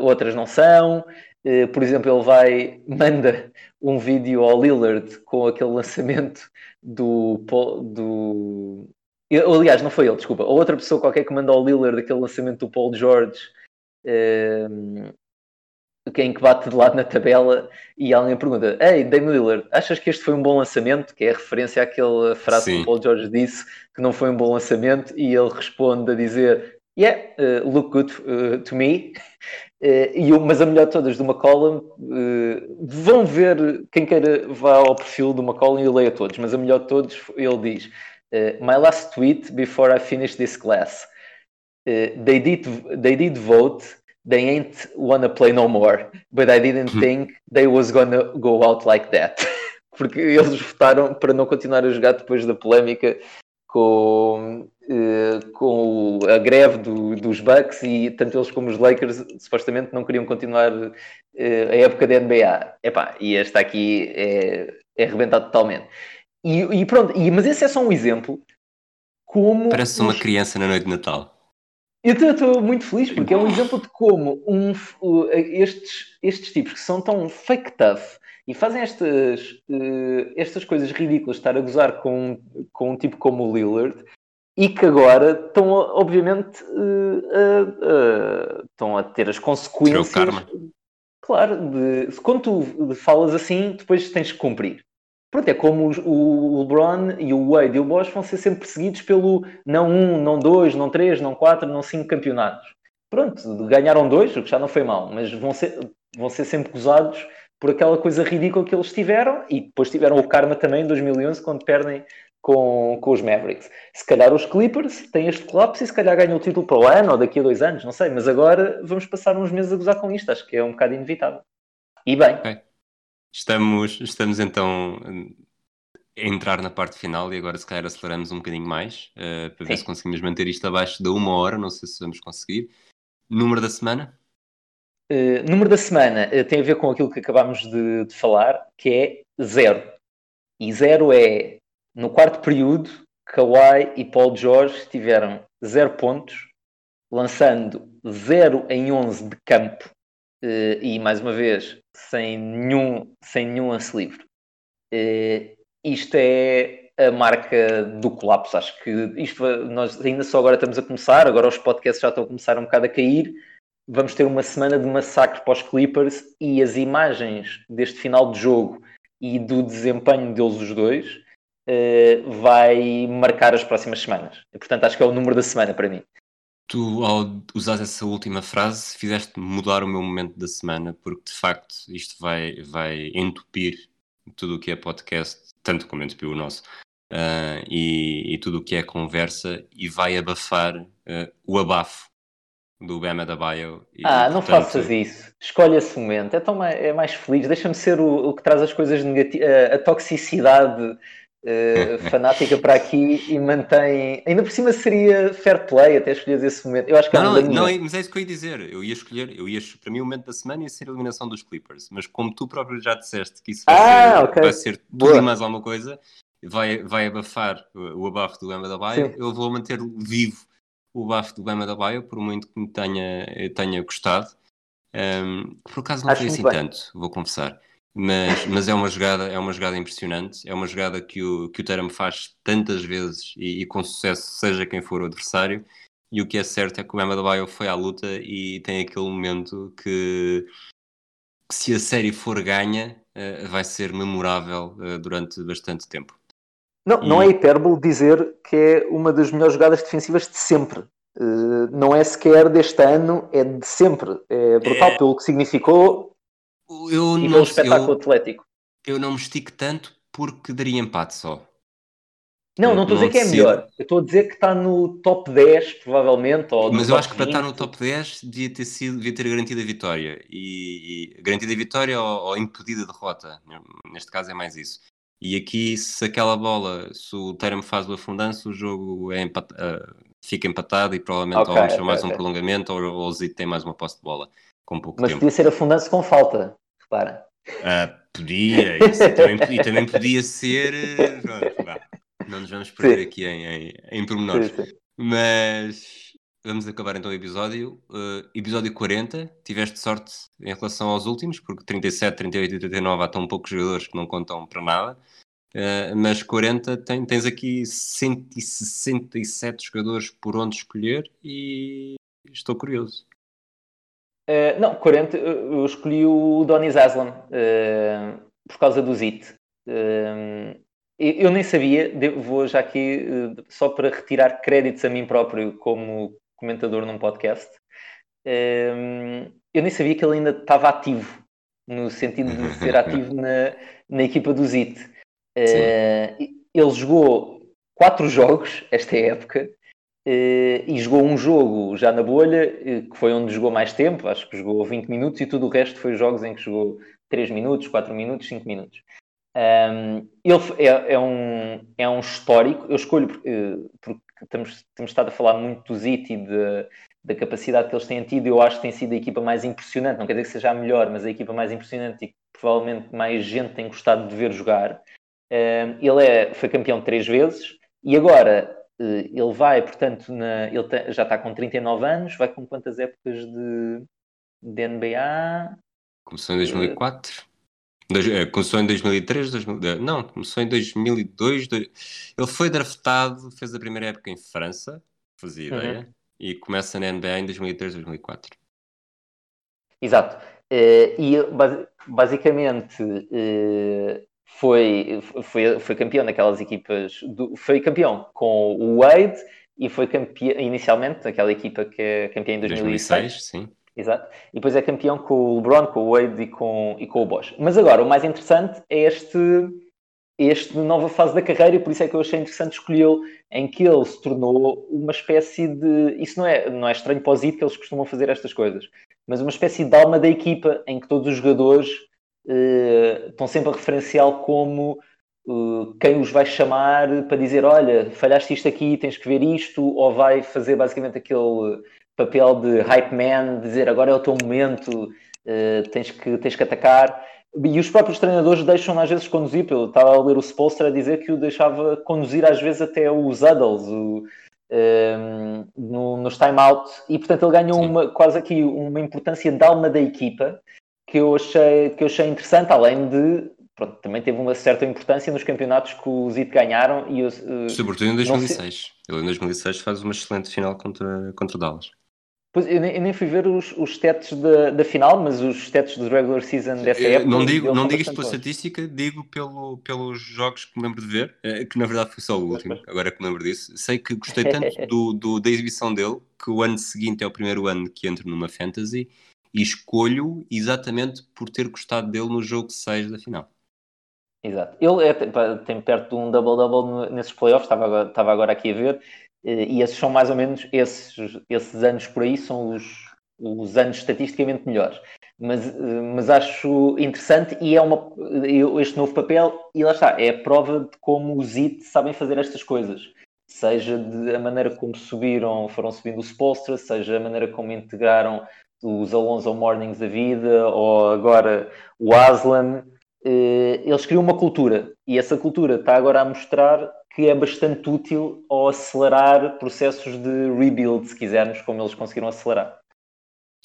outras não são. Eh, por exemplo, ele vai, [LAUGHS] manda um vídeo ao Lillard com aquele lançamento do, do aliás, não foi ele, desculpa. Ou outra pessoa qualquer que manda ao Lillard aquele lançamento do Paul George, ehm, quem que bate de lado na tabela e alguém pergunta: Ei, Damian Lillard, achas que este foi um bom lançamento? Que é a referência àquela frase Sim. que o Paul George disse que não foi um bom lançamento e ele responde a dizer: Yeah, uh, look good uh, to me. Uh, e o- mas a melhor de todas do McCollum, uh, vão ver, quem queira vá ao perfil do McCollum e leia todos, mas a melhor de todos, ele diz: uh, My last tweet before I finish this class. They did they did vote. They ain't wanna play no more, but I didn't think they was gonna go out like that. [LAUGHS] Porque eles votaram para não continuar a jogar depois da polémica com, eh, com a greve do- dos Bucks e tanto eles como os Lakers supostamente não queriam continuar eh, a época da NBA. Epá, e esta aqui é, é arrebentado totalmente. E, e pronto, e- mas esse é só um exemplo como Parece uma os- criança na noite de Natal. eu estou muito feliz porque é um exemplo de como um, uh, estes, estes tipos que são tão fake tough e fazem estas, uh, estas coisas ridículas, estar a gozar com, com um tipo como o Lillard e que agora estão, obviamente, uh, estão a ter as consequências. karma. Claro, de, quando tu falas assim, depois tens que cumprir. Pronto, é como os- o LeBron e o Wade e o Bosch vão ser sempre perseguidos pelo não um, não dois, não três, não quatro, não cinco campeonatos. Pronto, ganharam dois, o que já não foi mal, mas vão ser, vão ser sempre gozados por aquela coisa ridícula que eles tiveram e depois tiveram o karma também em 2011 quando perdem com, com os Mavericks. Se calhar os Clippers têm este colapso e se calhar ganham o título para o ano ou daqui a dois anos, não sei, mas agora vamos passar uns meses a gozar com isto, acho que é um bocado inevitável. E bem, Estamos, estamos então a entrar na parte final e agora se calhar aceleramos um bocadinho mais eh, para ver Sim. se conseguimos manter isto abaixo da uma hora, não sei se vamos conseguir. Número da semana? Uh, número da semana uh, tem a ver com aquilo que acabámos de, de falar, que é zero. E zero é no quarto período, Kawhi e Paul George tiveram zero pontos, lançando 0 em 11 de campo eh, e mais uma vez sem nenhum, sem nenhum lance livre. Isto é a marca do colapso. Acho que isto nós ainda só agora estamos a começar, agora os podcasts já estão a começar um bocado a cair, vamos ter uma semana de massacre para os Clippers e as imagens deste final de jogo e do desempenho deles os dois uh, vai marcar as próximas semanas. E, portanto, acho que é o número da semana para mim. Tu, ao usar essa última frase, fizeste mudar o meu momento da semana, porque de facto isto vai, vai entupir tudo o que é podcast, tanto como entupiu o nosso, uh, e, e, tudo o que é conversa, e vai abafar uh, o abafo do Bema da Bio. E, ah, não portanto... faças isso. Escolhe esse momento. É, tão mais, é mais feliz. Deixa-me ser o, o, que traz as coisas negativas, a, a toxicidade uh, [LAUGHS] fanática para aqui e mantém. Ainda por cima seria fair play até escolher esse momento. Eu acho que não, é não, não, mas é isso que eu ia dizer. Eu ia escolher, eu ia, para mim, o momento da semana ia ser a eliminação dos Clippers. Mas como tu próprio já disseste que isso vai, ah, ser, okay. vai ser tudo Boa. e mais alguma coisa, vai, vai abafar o, abafo do Bema da Baia, eu vou manter vivo o bafo do Bama da Baia, por muito que me tenha, tenha gostado. Um, por acaso não Acho foi assim bem. tanto, vou confessar. Mas, mas é uma jogada, é uma jogada impressionante, é uma jogada que o, que o Teram faz tantas vezes e, e, com sucesso, seja quem for o adversário. E o que é certo é que o Bama da Baia foi à luta e tem aquele momento que, que se a série for ganha, uh, vai ser memorável uh, durante bastante tempo. Não, e... não é hipérbole dizer que é uma das melhores jogadas defensivas de sempre. Uh, não é sequer deste ano, é de sempre. É brutal é... pelo que significou eu e pelo espetáculo eu, atlético. Eu não me estico tanto porque daria empate só. Não, não estou a dizer que é melhor. Eu estou a dizer que está no top 10, provavelmente. Ou Mas eu acho que para estar no top 10 devia ter, sido, devia ter garantido a vitória. E, e garantida a vitória ou, ou impedida a derrota. Neste caso é mais isso. E aqui, se aquela bola, se o Terem faz o afundanço, o jogo é uh, fica empatado e provavelmente okay, ou okay, mais okay. um prolongamento ou, ou o Zito tem mais uma posse de bola com pouco Mas tempo. podia ser afundanço com falta, repara. Uh, podia, isso, e, também, e, também, podia ser. Uh, não nos vamos perder sim. aqui em, em, em pormenores. Sim, sim. Mas vamos acabar então o episódio. Uh, episódio 40, tiveste sorte em relação aos últimos, porque 37, 38 e 39 há tão poucos jogadores que não contam para nada. Uh, mas 40 tem, tens aqui 167 jogadores por onde escolher e estou curioso. Uh, não, 40, eu escolhi o Donis Aslan por causa do ZIT. eu nem sabia, vou já aqui só para retirar créditos a mim próprio como comentador num podcast, um, eu nem sabia que ele ainda estava ativo, no sentido de ser [LAUGHS] ativo na, na equipa do ZIT. Uh, ele jogou quatro jogos esta época uh, e jogou um jogo já na bolha, uh, que foi onde jogou mais tempo, acho que jogou 20 minutos, e tudo o resto foi jogos em que jogou 3 minutos, 4 minutos, 5 minutos. Um, ele é, é, um, é um histórico, eu escolho porque, porque temos, temos estado a falar muito do Ziti e da capacidade que eles têm tido, eu acho que tem sido a equipa mais impressionante, não quer dizer que seja a melhor, mas a equipa mais impressionante e que provavelmente mais gente tem gostado de ver jogar. ele é, foi campeão três vezes e agora eh, ele vai, portanto, na, ele já está com 39 anos, vai com quantas épocas de, de NBA? Começou em 2004. Eh, começou em 2003, 2000, eh, não, começou em 2002. Ele foi draftado, fez a primeira época em França, fazia uhum. ideia, e começa na NBA em 2003, 2004. Exato. Uh, e basicamente foi, foi, foi campeão daquelas equipas, do, foi campeão com o Wade e foi campeão inicialmente daquela equipa que é campeã em 2006. 2006 sim. Exato. E depois é campeão com o LeBron, com o Wade e com, e com o Bosch. Mas agora, o mais interessante é este, este nova fase da carreira e por isso é que eu achei interessante escolhê-lo, em que ele se tornou uma espécie de... Isso não é, não é estranho para os IT que eles costumam fazer estas coisas, mas uma espécie de alma da equipa em que todos os jogadores uh, estão sempre a referenciá-lo como uh, quem os vai chamar para dizer olha, falhaste isto aqui, tens que ver isto, ou vai fazer basicamente aquele papel de hype man, dizer agora é o teu momento, uh, tens, que, tens que atacar. E os próprios treinadores deixam às vezes conduzir. Eu estava a ler o Spolster a dizer que o deixava conduzir às vezes até os huddles o, um, ehm, no, nos time-out. E portanto ele ganhou uma, quase aqui uma importância de alma da equipa que eu achei, que eu achei interessante, além de pronto, também teve uma certa importância nos campeonatos que os IT ganharam. E eu, uh, Sobretudo em 2006. Ele em 2006 faz uma excelente final contra, contra Dallas. Pois, eu, nem, eu nem fui ver os, os stats da, da final, mas os stats do regular season dessa Eh, época. Não digo, não digo isto pela estatística, digo pelo, pelos jogos que me lembro de ver, eh, que na verdade foi só o último, agora que me lembro disso. Sei que gostei tanto do, do- da exibição dele que o ano seguinte é o primeiro ano que entro numa fantasy e escolho exatamente por ter gostado dele no jogo 6 da final. Exato. Ele é, tem- perto de um double-double nesses playoffs, estava agora, estava agora aqui a ver, e esses são mais ou menos, esses, esses anos por aí são os, os anos estatisticamente melhores. Mas, eh, mas acho interessante e é uma, este novo papel, e lá está, é a prova de como os IT sabem fazer estas coisas. Seja de a maneira como subiram, foram subindo o Spolstra, seja a maneira como integraram os Alonso Mornings da vida, ou agora o Aslan, eh, eles criam uma cultura e essa cultura está agora a mostrar que é bastante útil ao acelerar processos de rebuild, se quisermos, como eles conseguiram acelerar.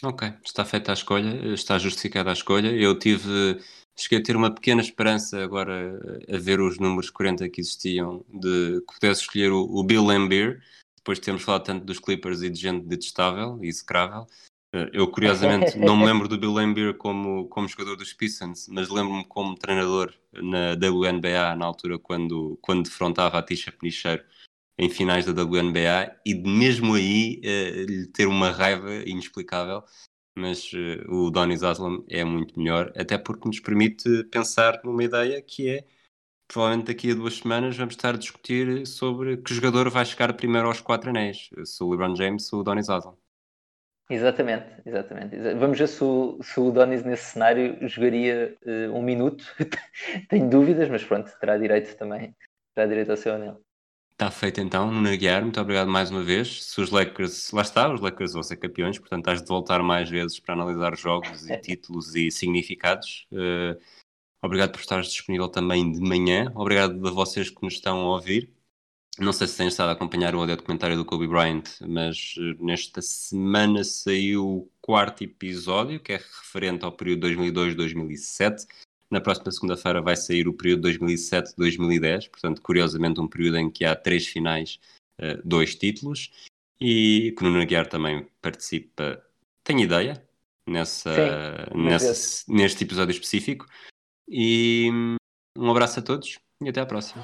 Ok, está feita a escolha, está justificada a escolha. Eu tive, cheguei a ter uma pequena esperança agora a ver os números 40 que existiam de que pudesse escolher o, o Bill Lambier, depois de termos falado tanto dos Clippers e de gente detestável e execrável. Eh, Eu, curiosamente, [LAUGHS] não me lembro do Bill Lambier como, como jogador dos Pistons, mas lembro-me como treinador na WNBA, na altura, quando, quando defrontava a Tisha Penicheiro em finais da WNBA e mesmo aí eh, lhe ter uma raiva inexplicável. Mas eh, o Donis Aslam é muito melhor, até porque nos permite pensar numa ideia que é provavelmente daqui a duas semanas vamos estar a discutir sobre que jogador vai chegar primeiro aos quatro anéis, se o LeBron James ou o Donis Aslam. Exatamente, exatamente. Exa- Vamos ver se o, se o Donis nesse cenário jogaria eh, um minuto. [LAUGHS] Tenho dúvidas, mas pronto, terá direito também. Terá direito ao seu anel. Está feito então, Nuno Aguiar, muito obrigado mais uma vez. Se os Lakers, lá está, os Lakers vão ser campeões, portanto has de voltar mais vezes para analisar jogos e [LAUGHS] títulos e significados. Eh, obrigado por estares disponível também de manhã. Obrigado a vocês que nos estão a ouvir. Não sei se têm estado a acompanhar o audio documentário do Kobe Bryant, mas eh, nesta semana saiu o quarto episódio, que é referente ao período 2002-2007. Na próxima segunda-feira vai sair o período 2007-2010, portanto, curiosamente, um período em que há três finais, eh, dois títulos, e que o Nuno Aguiar também participa, tem ideia, nessa, Sim, nessa, neste episódio específico. E hum, um abraço a todos e até à próxima.